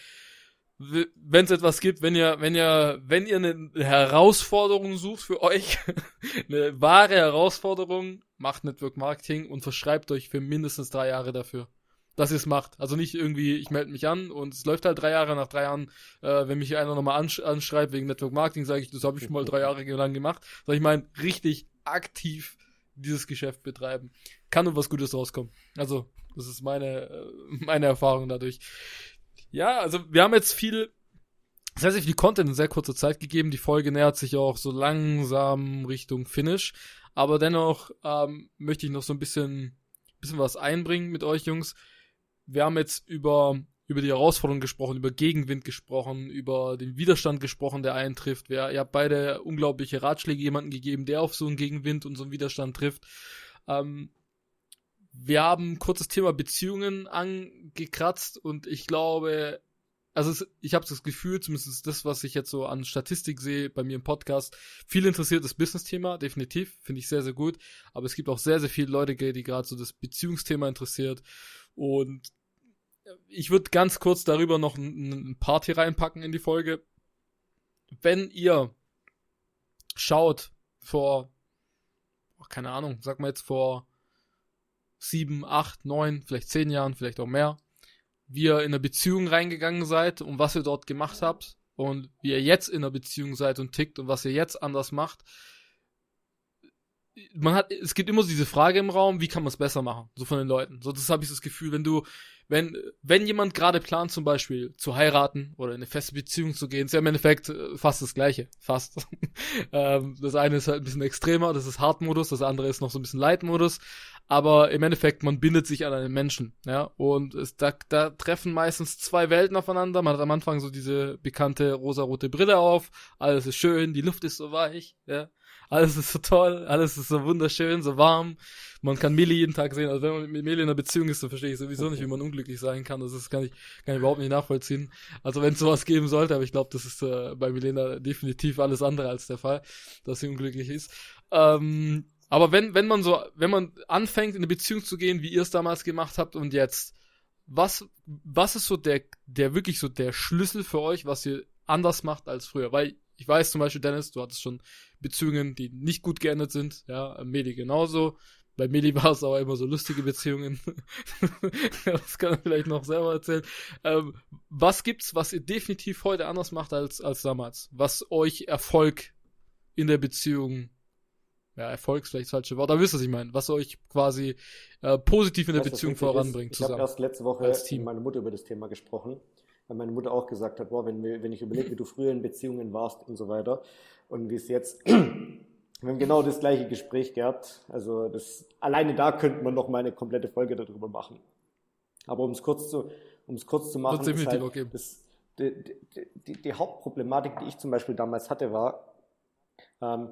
wenn es etwas gibt, wenn ihr, wenn ihr, wenn ihr eine Herausforderung sucht für euch, eine wahre Herausforderung, macht Network Marketing und verschreibt euch für mindestens drei Jahre dafür. Dass ihr es macht. Also nicht irgendwie, ich melde mich an und es läuft halt drei Jahre, nach drei Jahren, äh, wenn mich einer nochmal ansch anschreibt wegen Network Marketing, sage ich, das habe ich mal drei Jahre lang gemacht. Sag ich meine, richtig aktiv dieses Geschäft betreiben. Kann nur was Gutes rauskommen. Also, das ist meine, äh, meine Erfahrung dadurch. Ja, also wir haben jetzt viel, sehr, sehr viel Content in sehr kurzer Zeit gegeben. Die Folge nähert sich auch so langsam Richtung Finish. Aber dennoch ähm, möchte ich noch so ein bisschen, bisschen was einbringen mit euch Jungs. Wir haben jetzt über, über die Herausforderung gesprochen, über Gegenwind gesprochen, über den Widerstand gesprochen, der eintrifft. Wir, ihr habt beide unglaubliche Ratschläge jemanden gegeben, der auf so einen Gegenwind und so einen Widerstand trifft. Ähm, wir haben kurzes Thema Beziehungen angekratzt und ich glaube, also es, ich habe das Gefühl, zumindest das, was ich jetzt so an Statistik sehe bei mir im Podcast, viel interessiert das Business-Thema, definitiv, finde ich sehr, sehr gut. Aber es gibt auch sehr, sehr viele Leute, die gerade so das Beziehungsthema interessiert. Und ich würde ganz kurz darüber noch ein Party reinpacken in die Folge. Wenn ihr schaut vor, keine Ahnung, sag mal jetzt vor sieben, acht, neun, vielleicht zehn Jahren, vielleicht auch mehr, wie ihr in eine Beziehung reingegangen seid und was ihr dort gemacht habt und wie ihr jetzt in einer Beziehung seid und tickt und was ihr jetzt anders macht. Man hat, es gibt immer diese Frage im Raum, wie kann man es besser machen? So von den Leuten. So, das habe ich das Gefühl, wenn du, wenn, wenn jemand gerade plant, zum Beispiel zu heiraten oder in eine feste Beziehung zu gehen, ist ja im Endeffekt äh, fast das Gleiche. Fast. ähm, das eine ist halt ein bisschen extremer, das ist Hard-Modus, das andere ist noch so ein bisschen Light-Modus. Aber im Endeffekt, man bindet sich an einen Menschen, ja. Und es, da, da treffen meistens zwei Welten aufeinander. Man hat am Anfang so diese bekannte rosarote Brille auf, alles ist schön, die Luft ist so weich, ja alles ist so toll, alles ist so wunderschön, so warm. Man kann Mili jeden Tag sehen. Also wenn man mit Mili in einer Beziehung ist, dann verstehe ich sowieso nicht, wie man unglücklich sein kann. Das ist, kann ich, kann ich überhaupt nicht nachvollziehen. Also wenn es sowas geben sollte, aber ich glaube, das ist äh, bei Milena definitiv alles andere als der Fall, dass sie unglücklich ist. Ähm, aber wenn, wenn man so, wenn man anfängt, in eine Beziehung zu gehen, wie ihr es damals gemacht habt und jetzt, was, was ist so der, der wirklich so der Schlüssel für euch, was ihr anders macht als früher? Weil ich weiß zum Beispiel, Dennis, du hattest schon Beziehungen, die nicht gut geendet sind. Ja, Medi genauso. Bei Medi war es aber immer so lustige Beziehungen. das kann er vielleicht noch selber erzählen. Ähm, was gibt's, was ihr definitiv heute anders macht als, als damals? Was euch Erfolg in der Beziehung, ja, Erfolg ist vielleicht das falsche Wort, aber wisst ihr, was ich meine? Was euch quasi äh, positiv in der Beziehung voranbringt ist. Ich habe erst letzte Woche mit meiner Mutter über das Thema gesprochen weil meine Mutter auch gesagt hat, boah, wenn, wenn ich überlege, wie du früher in Beziehungen warst und so weiter und wie es jetzt, wir haben genau das gleiche Gespräch gehabt. Also das, alleine da könnte man noch mal eine komplette Folge darüber machen. Aber um es kurz zu, um es kurz zu machen, ist halt okay. das, die, die, die, Hauptproblematik, die ich zum Beispiel damals hatte, war, ähm,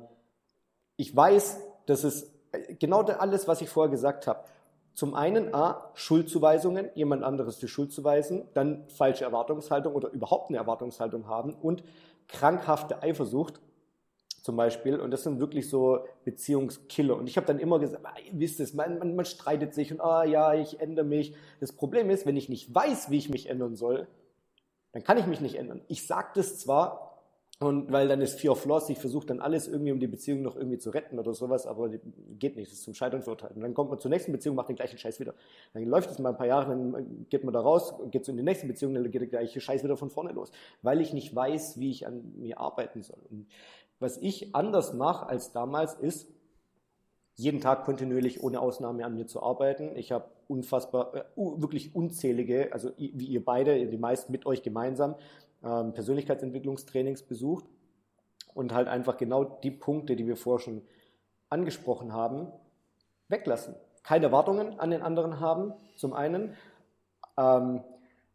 ich weiß, dass es genau alles, was ich vorher gesagt habe, zum einen A, Schuldzuweisungen, jemand anderes die Schuld zu weisen, dann falsche Erwartungshaltung oder überhaupt eine Erwartungshaltung haben und krankhafte Eifersucht zum Beispiel. Und das sind wirklich so Beziehungskiller. Und ich habe dann immer gesagt, ah, ihr wisst es, man, man, man streitet sich und ah ja, ich ändere mich. Das Problem ist, wenn ich nicht weiß, wie ich mich ändern soll, dann kann ich mich nicht ändern. Ich sage das zwar, und weil dann ist Fear of Loss, ich versuche dann alles irgendwie, um die Beziehung noch irgendwie zu retten oder sowas, aber geht nicht, das ist zum Scheitern verurteilt. Und dann kommt man zur nächsten Beziehung, macht den gleichen Scheiß wieder. Dann läuft es mal ein paar Jahre, dann geht man da raus, geht so in die nächste Beziehung, dann geht der gleiche Scheiß wieder von vorne los, weil ich nicht weiß, wie ich an mir arbeiten soll. Und was ich anders mache als damals ist, jeden Tag kontinuierlich ohne Ausnahme an mir zu arbeiten. Ich habe unfassbar, äh, wirklich unzählige, also wie ihr beide, die meisten mit euch gemeinsam, ähm, Persönlichkeitsentwicklungstrainings besucht und halt einfach genau die Punkte, die wir vorher schon angesprochen haben, weglassen. Keine Erwartungen an den anderen haben, zum einen. Ähm,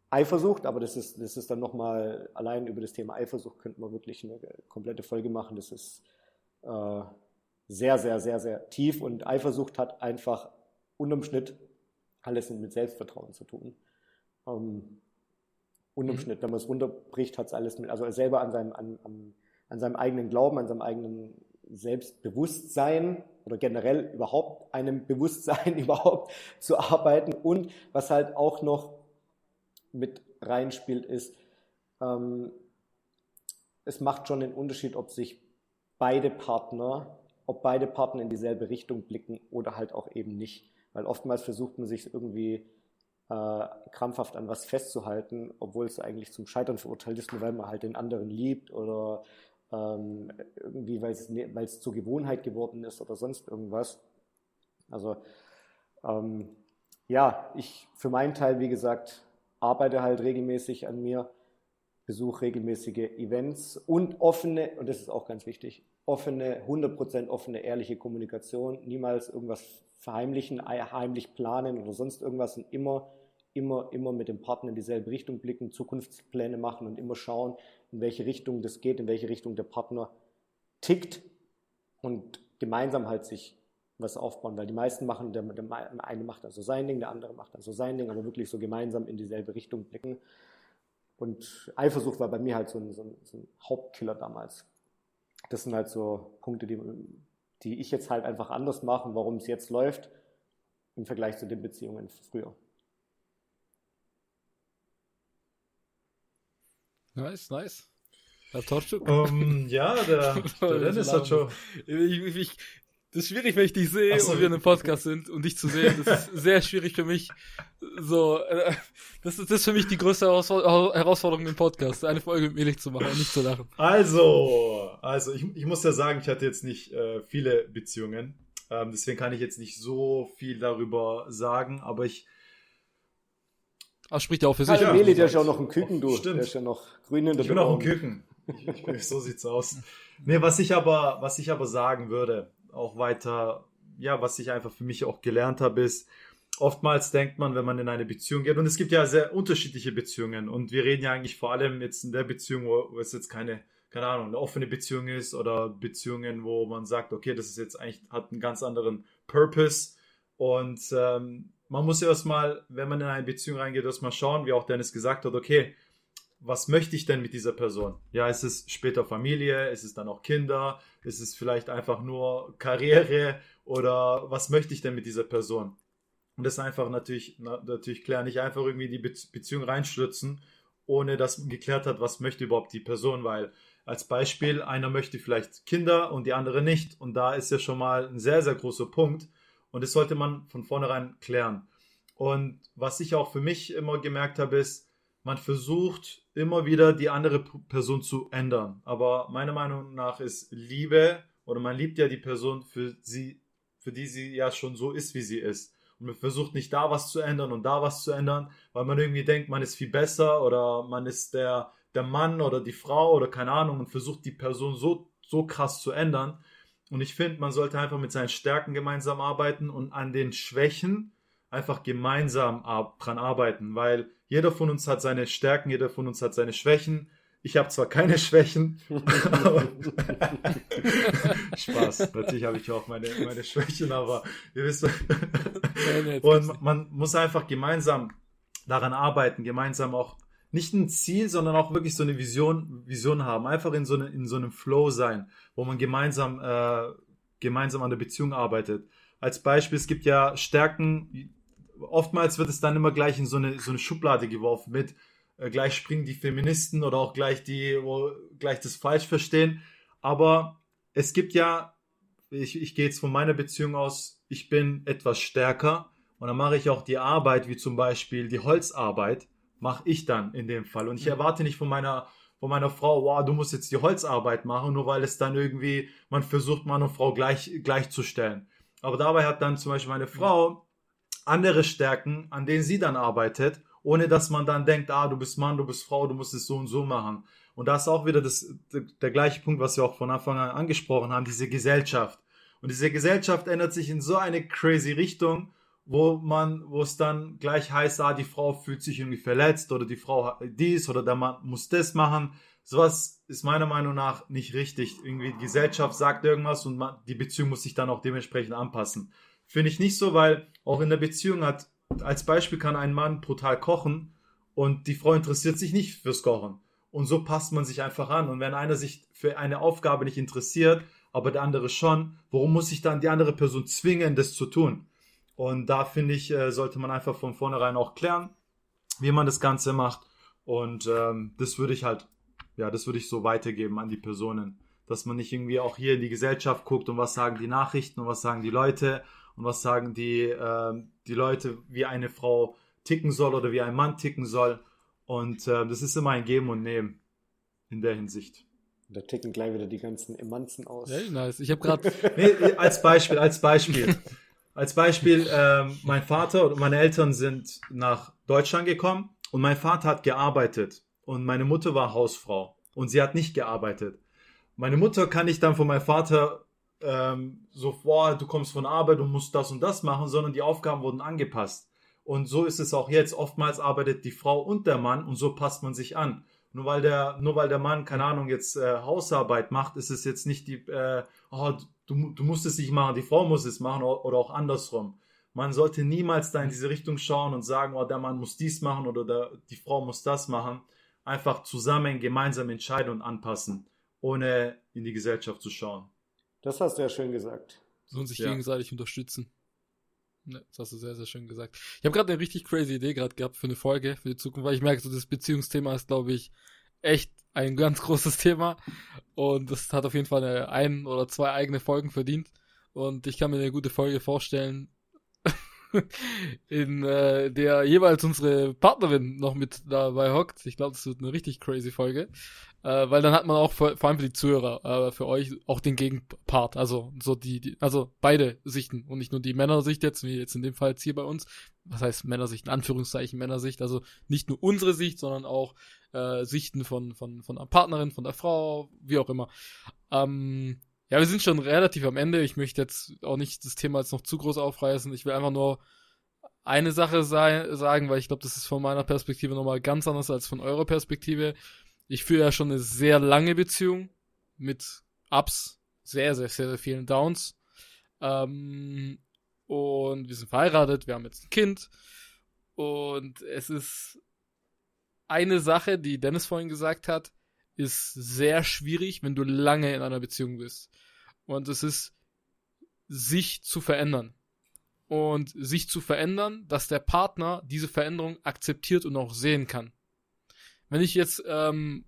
Eifersucht, aber das ist, das ist dann nochmal, allein über das Thema Eifersucht könnten wir wirklich eine komplette Folge machen. Das ist äh, sehr, sehr, sehr, sehr tief und Eifersucht hat einfach unterm Schnitt alles mit Selbstvertrauen zu tun. Ähm, unterm mhm. Schnitt, wenn man es runterbricht, hat es alles mit, also er selber an seinem, an, an, an seinem eigenen Glauben, an seinem eigenen Selbstbewusstsein oder generell überhaupt einem Bewusstsein überhaupt zu arbeiten und was halt auch noch mit reinspielt ist, ähm, es macht schon den Unterschied, ob sich beide Partner, ob beide Partner in dieselbe Richtung blicken oder halt auch eben nicht. Weil oftmals versucht man sich irgendwie äh, krampfhaft an was festzuhalten, obwohl es eigentlich zum Scheitern verurteilt ist, nur weil man halt den anderen liebt oder ähm, irgendwie, weil es, ne, zur Gewohnheit geworden ist oder sonst irgendwas. Also ähm, ja, ich für meinen Teil, wie gesagt, arbeite halt regelmäßig an mir, besuche regelmäßige Events und offene, und das ist auch ganz wichtig, offene, 100% offene, ehrliche Kommunikation, niemals irgendwas verheimlichen, heimlich planen oder sonst irgendwas und immer, immer, immer mit dem Partner in dieselbe Richtung blicken, Zukunftspläne machen und immer schauen, in welche Richtung das geht, in welche Richtung der Partner tickt und gemeinsam halt sich was aufbauen, weil die meisten machen, der, der eine macht also sein Ding, der andere macht also sein Ding, aber wirklich so gemeinsam in dieselbe Richtung blicken. Und Eifersucht war bei mir halt so ein, so ein, so ein Hauptkiller damals. Das sind halt so Punkte, die, die ich jetzt halt einfach anders mache und warum es jetzt läuft im Vergleich zu den Beziehungen früher. Nice, nice. Herr Torschuk? Um, ja, der, der Dennis hat schon. Ich, ich, das ist schwierig, wenn ich dich sehe so. und wir in einem Podcast sind und dich zu sehen. Das ist sehr schwierig für mich. So, äh, das ist, das ist für mich die größte Herausforderung im Podcast, eine Folge mit Ehrlich zu machen und nicht zu lachen. Also, also ich, ich muss ja sagen, ich hatte jetzt nicht äh, viele Beziehungen. Ähm, deswegen kann ich jetzt nicht so viel darüber sagen, aber ich. Ach, spricht ja auch für sich. Ja, Meli, der ist ja auch noch ein Küken, du. Stimmt. Der ist ja noch grün in der Ich bin auch ein Küken. Ich, ich, so sieht's aus. Nee, was ich aber, was ich aber sagen würde, auch weiter, ja, was ich einfach für mich auch gelernt habe, ist, oftmals denkt man, wenn man in eine Beziehung geht, und es gibt ja sehr unterschiedliche Beziehungen, und wir reden ja eigentlich vor allem jetzt in der Beziehung, wo, es jetzt keine, keine Ahnung, eine offene Beziehung ist oder Beziehungen, wo man sagt, okay, das ist jetzt eigentlich, hat einen ganz anderen Purpose. Und ähm, man muss erstmal, wenn man in eine Beziehung reingeht, erstmal schauen, wie auch Dennis gesagt hat, okay, was möchte ich denn mit dieser Person? Ja, ist es später Familie? Ist es dann auch Kinder? Ist es vielleicht einfach nur Karriere? Oder was möchte ich denn mit dieser Person? Und das einfach natürlich, natürlich klären, nicht einfach irgendwie die Beziehung reinstürzen, ohne dass man geklärt hat, was möchte überhaupt die Person, weil als Beispiel, einer möchte vielleicht Kinder und die andere nicht. Und da ist ja schon mal ein sehr, sehr großer Punkt. Und das sollte man von vornherein klären. Und was ich auch für mich immer gemerkt habe, ist, man versucht immer wieder die andere Person zu ändern. Aber meiner Meinung nach ist Liebe oder man liebt ja die Person für sie, für die sie ja schon so ist, wie sie ist. Und man versucht nicht da was zu ändern und da was zu ändern, weil man irgendwie denkt, man ist viel besser oder man ist der, der Mann oder die Frau oder keine Ahnung und versucht die Person so, so krass zu ändern. Und ich finde, man sollte einfach mit seinen Stärken gemeinsam arbeiten und an den Schwächen einfach gemeinsam dran arbeiten, weil jeder von uns hat seine Stärken, jeder von uns hat seine Schwächen. Ich habe zwar keine Schwächen, aber Spaß. Natürlich habe ich auch meine, meine Schwächen, aber ihr wisst, und man muss einfach gemeinsam daran arbeiten, gemeinsam auch nicht ein Ziel, sondern auch wirklich so eine Vision, Vision haben, einfach in so, eine, in so einem Flow sein, wo man gemeinsam, äh, gemeinsam an der Beziehung arbeitet. Als Beispiel, es gibt ja Stärken, oftmals wird es dann immer gleich in so eine, so eine Schublade geworfen mit, äh, gleich springen die Feministen oder auch gleich die, wo gleich das falsch verstehen. Aber es gibt ja, ich, ich gehe jetzt von meiner Beziehung aus, ich bin etwas stärker und dann mache ich auch die Arbeit, wie zum Beispiel die Holzarbeit, mache ich dann in dem Fall. Und ich mhm. erwarte nicht von meiner von meiner Frau, wow, du musst jetzt die Holzarbeit machen, nur weil es dann irgendwie, man versucht, Mann und Frau gleich, gleichzustellen. Aber dabei hat dann zum Beispiel meine Frau andere Stärken, an denen sie dann arbeitet, ohne dass man dann denkt, ah, du bist Mann, du bist Frau, du musst es so und so machen. Und da ist auch wieder das, der, gleiche Punkt, was wir auch von Anfang an angesprochen haben, diese Gesellschaft. Und diese Gesellschaft ändert sich in so eine crazy Richtung, wo man, wo es dann gleich heißt, ah, die Frau fühlt sich irgendwie verletzt oder die Frau dies oder der Mann muss das machen. Sowas ist meiner Meinung nach nicht richtig. Irgendwie die Gesellschaft sagt irgendwas und man, die Beziehung muss sich dann auch dementsprechend anpassen. Finde ich nicht so, weil auch in der Beziehung hat, als Beispiel kann ein Mann brutal kochen und die Frau interessiert sich nicht fürs Kochen. Und so passt man sich einfach an. Und wenn einer sich für eine Aufgabe nicht interessiert, aber der andere schon, warum muss sich dann die andere Person zwingen, das zu tun? Und da finde ich, äh, sollte man einfach von vornherein auch klären, wie man das Ganze macht. Und ähm, das würde ich halt, ja, das würde ich so weitergeben an die Personen. Dass man nicht irgendwie auch hier in die Gesellschaft guckt und was sagen die Nachrichten und was sagen die Leute und was sagen die, äh, die Leute, wie eine Frau ticken soll oder wie ein Mann ticken soll. Und äh, das ist immer ein Geben und Nehmen in der Hinsicht. Da ticken gleich wieder die ganzen Emanzen aus. Ja, nice. Ich habe gerade. nee, als Beispiel, als Beispiel. Als Beispiel, ähm, mein Vater und meine Eltern sind nach Deutschland gekommen und mein Vater hat gearbeitet und meine Mutter war Hausfrau und sie hat nicht gearbeitet. Meine Mutter kann nicht dann von meinem Vater ähm, so, boah, du kommst von Arbeit und musst das und das machen, sondern die Aufgaben wurden angepasst. Und so ist es auch jetzt. Oftmals arbeitet die Frau und der Mann und so passt man sich an. Nur weil der, nur weil der Mann, keine Ahnung, jetzt äh, Hausarbeit macht, ist es jetzt nicht die, äh, oh, du, du musst es nicht machen, die Frau muss es machen oder auch andersrum. Man sollte niemals da in diese Richtung schauen und sagen, oh, der Mann muss dies machen oder der, die Frau muss das machen. Einfach zusammen gemeinsam entscheiden und anpassen, ohne in die Gesellschaft zu schauen. Das hast du ja schön gesagt. Und sich ja. gegenseitig unterstützen. Ne, das hast du sehr, sehr schön gesagt. Ich habe gerade eine richtig crazy Idee gerade gehabt für eine Folge, für die Zukunft, weil ich merke, so das Beziehungsthema ist, glaube ich, echt ein ganz großes Thema. Und das hat auf jeden Fall eine ein oder zwei eigene Folgen verdient. Und ich kann mir eine gute Folge vorstellen, in äh, der jeweils unsere Partnerin noch mit dabei hockt. Ich glaube, das wird eine richtig crazy Folge. Äh, weil dann hat man auch vor, vor allem für die Zuhörer, äh, für euch auch den Gegenpart. Also so die, die, also beide Sichten und nicht nur die Männersicht jetzt, wie jetzt in dem Fall jetzt hier bei uns. Was heißt Männersicht, in Anführungszeichen Männersicht. Also nicht nur unsere Sicht, sondern auch äh, Sichten von, von, von einer Partnerin, von der Frau, wie auch immer. Ähm, ja, wir sind schon relativ am Ende. Ich möchte jetzt auch nicht das Thema jetzt noch zu groß aufreißen. Ich will einfach nur eine Sache sei, sagen, weil ich glaube, das ist von meiner Perspektive nochmal ganz anders als von eurer Perspektive. Ich führe ja schon eine sehr lange Beziehung mit Ups, sehr, sehr, sehr, sehr vielen Downs. Ähm, und wir sind verheiratet, wir haben jetzt ein Kind. Und es ist eine Sache, die Dennis vorhin gesagt hat, ist sehr schwierig, wenn du lange in einer Beziehung bist. Und es ist, sich zu verändern. Und sich zu verändern, dass der Partner diese Veränderung akzeptiert und auch sehen kann. Wenn ich jetzt, ähm,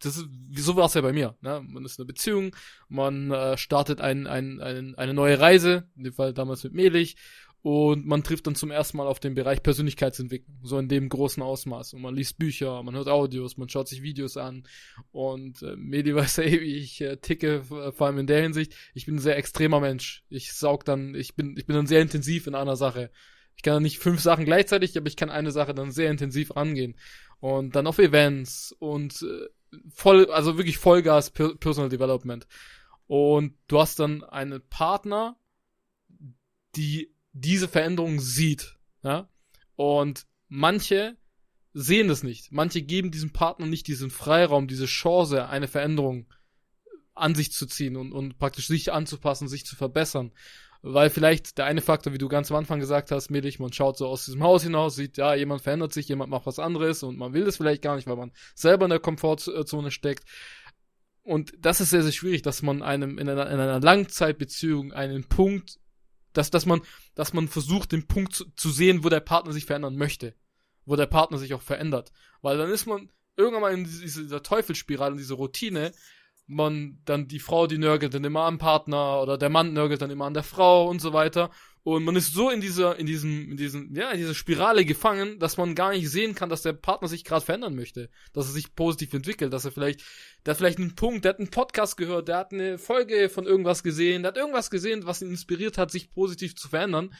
das ist, so war es ja bei mir. Ne? Man ist in einer Beziehung, man äh, startet ein, ein, ein, eine neue Reise, in dem Fall damals mit Melich, und man trifft dann zum ersten Mal auf den Bereich Persönlichkeitsentwicklung, so in dem großen Ausmaß. Und man liest Bücher, man hört Audios, man schaut sich Videos an. Und äh, Medi weiß ja, wie ich äh, ticke, vor allem in der Hinsicht. Ich bin ein sehr extremer Mensch. Ich saug dann, ich bin, ich bin dann sehr intensiv in einer Sache. Ich kann dann nicht fünf Sachen gleichzeitig, aber ich kann eine Sache dann sehr intensiv rangehen. Und dann auf Events und äh, voll, also wirklich Vollgas Personal Development. Und du hast dann einen Partner, die diese Veränderung sieht. Ja? Und manche sehen das nicht. Manche geben diesem Partner nicht diesen Freiraum, diese Chance, eine Veränderung an sich zu ziehen und, und praktisch sich anzupassen, sich zu verbessern. Weil vielleicht der eine Faktor, wie du ganz am Anfang gesagt hast, Mädlich, man schaut so aus diesem Haus hinaus, sieht, ja, jemand verändert sich, jemand macht was anderes und man will das vielleicht gar nicht, weil man selber in der Komfortzone steckt. Und das ist sehr, sehr schwierig, dass man einem in einer, in einer Langzeitbeziehung einen Punkt dass, dass man, dass man versucht, den Punkt zu, zu sehen, wo der Partner sich verändern möchte. wo der Partner sich auch verändert. Weil dann ist man irgendwann mal in dieser Teufelsspirale, in dieser Routine, man dann die Frau, die nörgelt dann immer am Partner oder der Mann nörgelt dann immer an der Frau und so weiter. Und man ist so in dieser, in diesem, in diesem, ja, in dieser Spirale gefangen, dass man gar nicht sehen kann, dass der Partner sich gerade verändern möchte, dass er sich positiv entwickelt, dass er vielleicht, der hat vielleicht einen Punkt, der hat einen Podcast gehört, der hat eine Folge von irgendwas gesehen, der hat irgendwas gesehen, was ihn inspiriert hat, sich positiv zu verändern.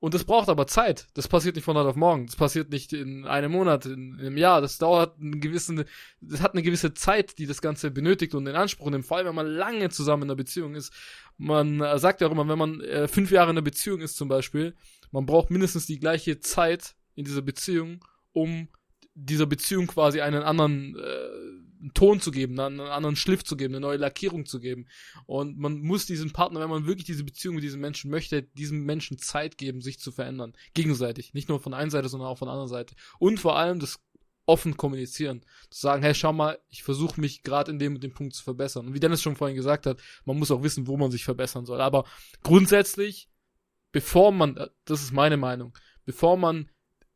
Und das braucht aber Zeit. Das passiert nicht von heute auf morgen. Das passiert nicht in einem Monat, in, in einem Jahr. Das dauert eine gewisse, das hat eine gewisse Zeit, die das Ganze benötigt und in Anspruch nimmt. Vor allem, wenn man lange zusammen in einer Beziehung ist. Man äh, sagt ja auch immer, wenn man äh, fünf Jahre in einer Beziehung ist zum Beispiel, man braucht mindestens die gleiche Zeit in dieser Beziehung, um dieser Beziehung quasi einen anderen äh, einen Ton zu geben, einen anderen Schliff zu geben, eine neue Lackierung zu geben. Und man muss diesem Partner, wenn man wirklich diese Beziehung mit diesem Menschen möchte, diesem Menschen Zeit geben, sich zu verändern. Gegenseitig. Nicht nur von einer Seite, sondern auch von der anderen Seite. Und vor allem das offen kommunizieren. Zu sagen, hey, schau mal, ich versuche mich gerade in dem und dem Punkt zu verbessern. Und wie Dennis schon vorhin gesagt hat, man muss auch wissen, wo man sich verbessern soll. Aber grundsätzlich, bevor man, das ist meine Meinung, bevor man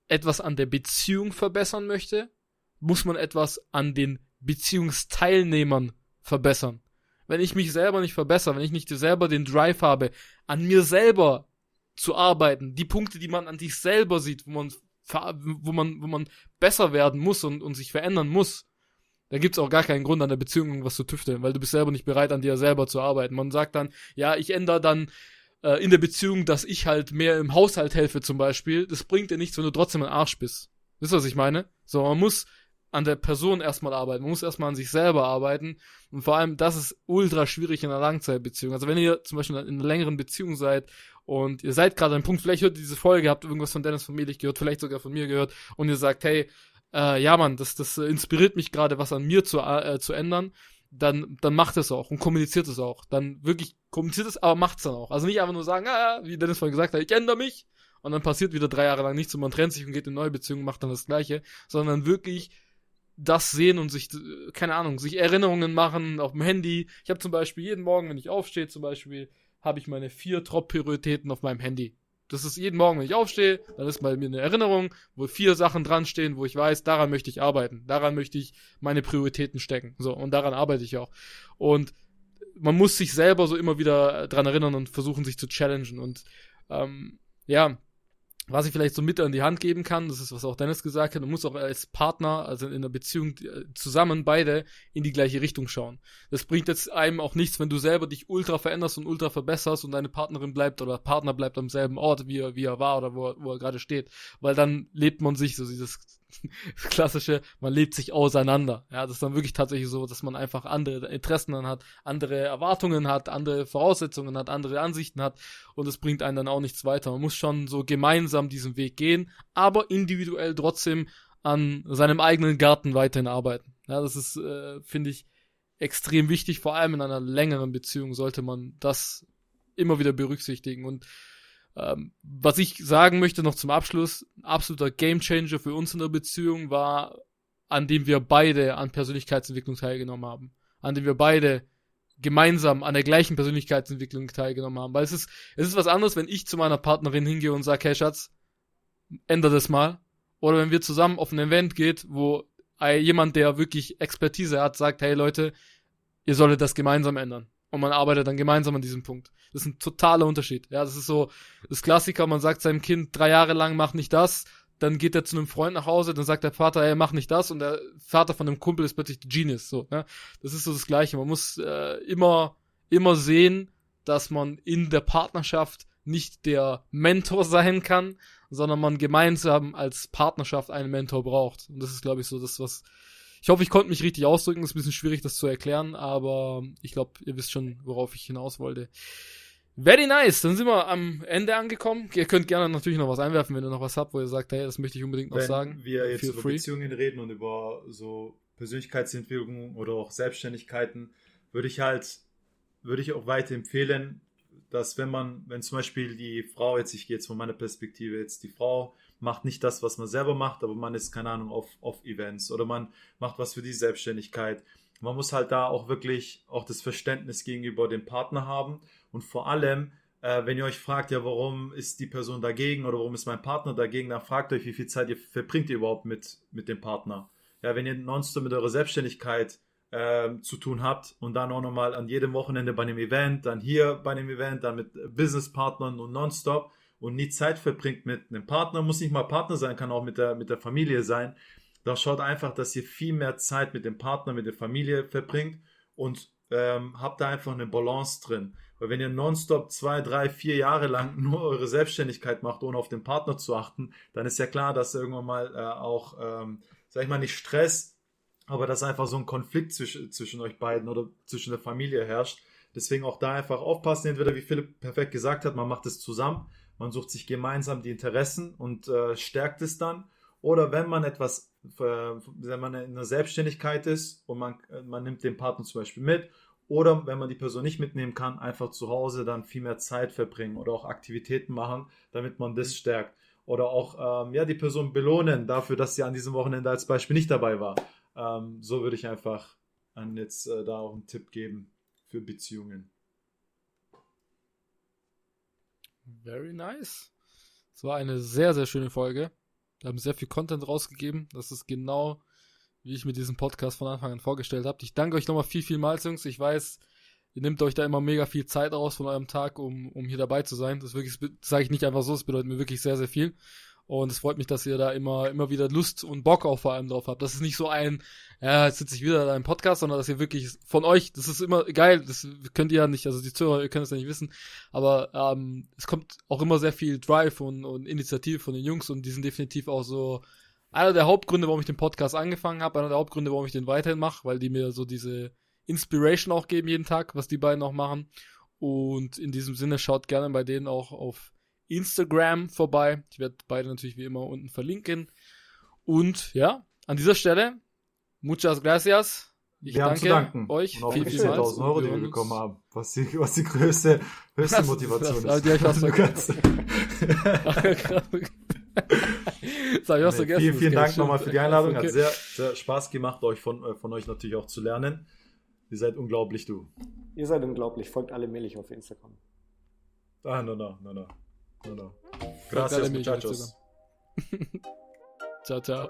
etwas an der Beziehung verbessern möchte, muss man etwas an den Beziehungsteilnehmern verbessern. Wenn ich mich selber nicht verbessere, wenn ich nicht selber den Drive habe, an mir selber zu arbeiten, die Punkte, die man an sich selber sieht, wo man, wo man, wo man besser werden muss und, und sich verändern muss, da gibt's auch gar keinen Grund an der Beziehung irgendwas zu tüfteln, weil du bist selber nicht bereit, an dir selber zu arbeiten. Man sagt dann, ja, ich ändere dann äh, in der Beziehung, dass ich halt mehr im Haushalt helfe zum Beispiel. Das bringt dir nichts, wenn du trotzdem ein Arsch bist. Wisst ihr, was ich meine? So, man muss an der Person erstmal arbeiten. Man muss erstmal an sich selber arbeiten. Und vor allem, das ist ultra schwierig in einer Langzeitbeziehung. Also wenn ihr zum Beispiel in einer längeren Beziehung seid und ihr seid gerade an einem Punkt, vielleicht hört ihr diese Folge, habt irgendwas von Dennis von Melich gehört, vielleicht sogar von mir gehört und ihr sagt, hey, äh, ja Mann, das, das inspiriert mich gerade, was an mir zu, äh, zu ändern, dann, dann macht es auch und kommuniziert es auch. Dann wirklich kommuniziert es, aber macht es dann auch. Also nicht einfach nur sagen, ah, wie Dennis vorhin gesagt hat, ich ändere mich und dann passiert wieder drei Jahre lang nichts und man trennt sich und geht in neue Beziehung und macht dann das Gleiche, sondern wirklich das sehen und sich, keine Ahnung, sich Erinnerungen machen auf dem Handy. Ich habe zum Beispiel jeden Morgen, wenn ich aufstehe, zum Beispiel, habe ich meine vier Top-Prioritäten auf meinem Handy. Das ist jeden Morgen, wenn ich aufstehe, dann ist bei mir eine Erinnerung, wo vier Sachen dran stehen, wo ich weiß, daran möchte ich arbeiten. Daran möchte ich meine Prioritäten stecken. So, und daran arbeite ich auch. Und man muss sich selber so immer wieder dran erinnern und versuchen, sich zu challengen. Und ähm, ja, was ich vielleicht so mit an die Hand geben kann, das ist, was auch Dennis gesagt hat, man muss auch als Partner, also in einer Beziehung äh, zusammen beide in die gleiche Richtung schauen. Das bringt jetzt einem auch nichts, wenn du selber dich ultra veränderst und ultra verbesserst und deine Partnerin bleibt oder Partner bleibt am selben Ort, wie er, wie er war oder wo er, wo er gerade steht. Weil dann lebt man sich, so dieses klassische, man lebt sich auseinander. Ja, das ist dann wirklich tatsächlich so, dass man einfach andere Interessen dann hat, andere Erwartungen hat, andere Voraussetzungen hat, andere Ansichten hat und es bringt einen dann auch nichts weiter. Man muss schon so gemeinsam diesen Weg gehen, aber individuell trotzdem an seinem eigenen Garten weiterhin arbeiten. Ja, das ist, äh, finde ich, extrem wichtig, vor allem in einer längeren Beziehung sollte man das immer wieder berücksichtigen und ähm, was ich sagen möchte noch zum Abschluss, ein absoluter Gamechanger für uns in der Beziehung war, an dem wir beide an Persönlichkeitsentwicklung teilgenommen haben. An dem wir beide gemeinsam an der gleichen Persönlichkeitsentwicklung teilgenommen haben. Weil es ist, es ist was anderes, wenn ich zu meiner Partnerin hingehe und sage, hey Schatz, ändere das mal. Oder wenn wir zusammen auf ein Event geht, wo jemand, der wirklich Expertise hat, sagt, hey Leute, ihr solltet das gemeinsam ändern und man arbeitet dann gemeinsam an diesem Punkt. Das ist ein totaler Unterschied. Ja, das ist so das Klassiker, man sagt seinem Kind drei Jahre lang, mach nicht das, dann geht er zu einem Freund nach Hause, dann sagt der Vater, ey, mach nicht das und der Vater von dem Kumpel ist plötzlich Genius. So, ja? Das ist so das Gleiche. Man muss äh, immer, immer sehen, dass man in der Partnerschaft nicht der Mentor sein kann, sondern man gemeinsam als Partnerschaft einen Mentor braucht. Und das ist, glaube ich, so das, was ich hoffe, ich konnte mich richtig ausdrücken. Ist ein bisschen schwierig, das zu erklären, aber ich glaube, ihr wisst schon, worauf ich hinaus wollte. Very nice. Dann sind wir am Ende angekommen. Ihr könnt gerne natürlich noch was einwerfen, wenn ihr noch was habt, wo ihr sagt, hey, das möchte ich unbedingt noch wenn sagen. Wenn wir jetzt über free. Beziehungen reden und über so Persönlichkeitsentwicklung oder auch Selbstständigkeiten, würde ich halt, würde ich auch weiter empfehlen, dass wenn man, wenn zum Beispiel die Frau, jetzt ich gehe jetzt von meiner Perspektive, jetzt die Frau macht nicht das, was man selber macht, aber man ist, keine Ahnung, auf, auf Events oder man macht was für die Selbstständigkeit. Man muss halt da auch wirklich auch das Verständnis gegenüber dem Partner haben und vor allem äh, wenn ihr euch fragt, ja, warum ist die Person dagegen oder warum ist mein Partner dagegen, dann fragt euch, wie viel Zeit ihr verbringt ihr überhaupt mit, mit dem Partner. Ja, wenn ihr nonstop mit eurer Selbstständigkeit äh, zu tun habt und dann auch nochmal an jedem Wochenende bei einem Event, dann hier bei einem Event, dann mit Businesspartnern und nonstop und nie Zeit verbringt mit einem Partner, muss nicht mal Partner sein, kann auch mit der, mit der Familie sein, da schaut einfach, dass ihr viel mehr Zeit mit dem Partner, mit der Familie verbringt und ähm, habt da einfach eine Balance drin. Weil wenn ihr nonstop zwei, drei, vier Jahre lang nur eure Selbstständigkeit macht, ohne auf den Partner zu achten, dann ist ja klar, dass irgendwann mal äh, auch, ähm, sag ich mal, nicht Stress, aber dass einfach so ein Konflikt zwischen, zwischen euch beiden oder zwischen der Familie herrscht. Deswegen auch da einfach aufpassen, entweder wie Philipp perfekt gesagt hat, man macht es zusammen, man sucht sich gemeinsam die Interessen und äh, stärkt es dann. Oder wenn man etwas, wenn man in einer Selbstständigkeit ist und man, äh, man nimmt den Partner zum Beispiel mit oder wenn man die Person nicht mitnehmen kann, einfach zu Hause dann viel mehr Zeit verbringen oder auch Aktivitäten machen, damit man das stärkt. Oder auch ähm, ja, die Person belohnen dafür, dass sie an diesem Wochenende als Beispiel nicht dabei war. Ähm, so würde ich einfach an jetzt äh, da auch einen Tipp geben für Beziehungen. Very nice. Es war eine sehr, sehr schöne Folge. Wir haben sehr viel Content rausgegeben. Das ist genau wie ich mir diesen Podcast von Anfang an vorgestellt habe. Ich danke euch nochmal viel, vielmals, Jungs. Ich weiß, ihr nehmt euch da immer mega viel Zeit raus von eurem Tag, um, um hier dabei zu sein. Das wirklich, sage ich nicht einfach so, es bedeutet mir wirklich sehr, sehr viel. Und es freut mich, dass ihr da immer, immer wieder Lust und Bock auch vor allem drauf habt. Das ist nicht so ein, ja, jetzt sitze ich wieder da im Podcast, sondern dass ihr wirklich von euch, das ist immer geil, das könnt ihr ja nicht, also die Zuhörer, ihr könnt es ja nicht wissen, aber ähm, es kommt auch immer sehr viel Drive und, und Initiative von den Jungs und die sind definitiv auch so, einer der Hauptgründe, warum ich den Podcast angefangen habe, einer der Hauptgründe, warum ich den weiterhin mache, weil die mir so diese Inspiration auch geben jeden Tag, was die beiden auch machen. Und in diesem Sinne schaut gerne bei denen auch auf Instagram vorbei. Ich werde beide natürlich wie immer unten verlinken. Und ja, an dieser Stelle, muchas gracias. Ich wir danke danken. euch und viel, viel 10.000 Euro, die wir bekommen haben, was die, was die größte, höchste das, Motivation das, ist. Die ich das habe ich auch nee, vergessen. Vielen, vielen Dank nochmal für die Einladung. Okay. Hat sehr, sehr Spaß gemacht, euch von, äh, von euch natürlich auch zu lernen. Ihr seid unglaublich, du. Ihr seid unglaublich. Folgt alle Milch auf Instagram. Ah, no, no, no, no. No, no. Gracias, muchachos. ciao, ciao.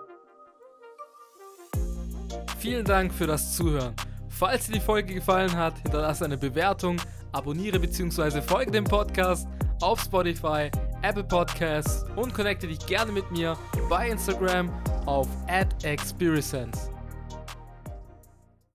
Vielen Dank für das Zuhören. Falls dir die Folge gefallen hat, hinterlasse eine Bewertung, abonniere bzw. folge dem Podcast auf Spotify, Apple Podcasts und connecte dich gerne mit mir bei Instagram auf @experience.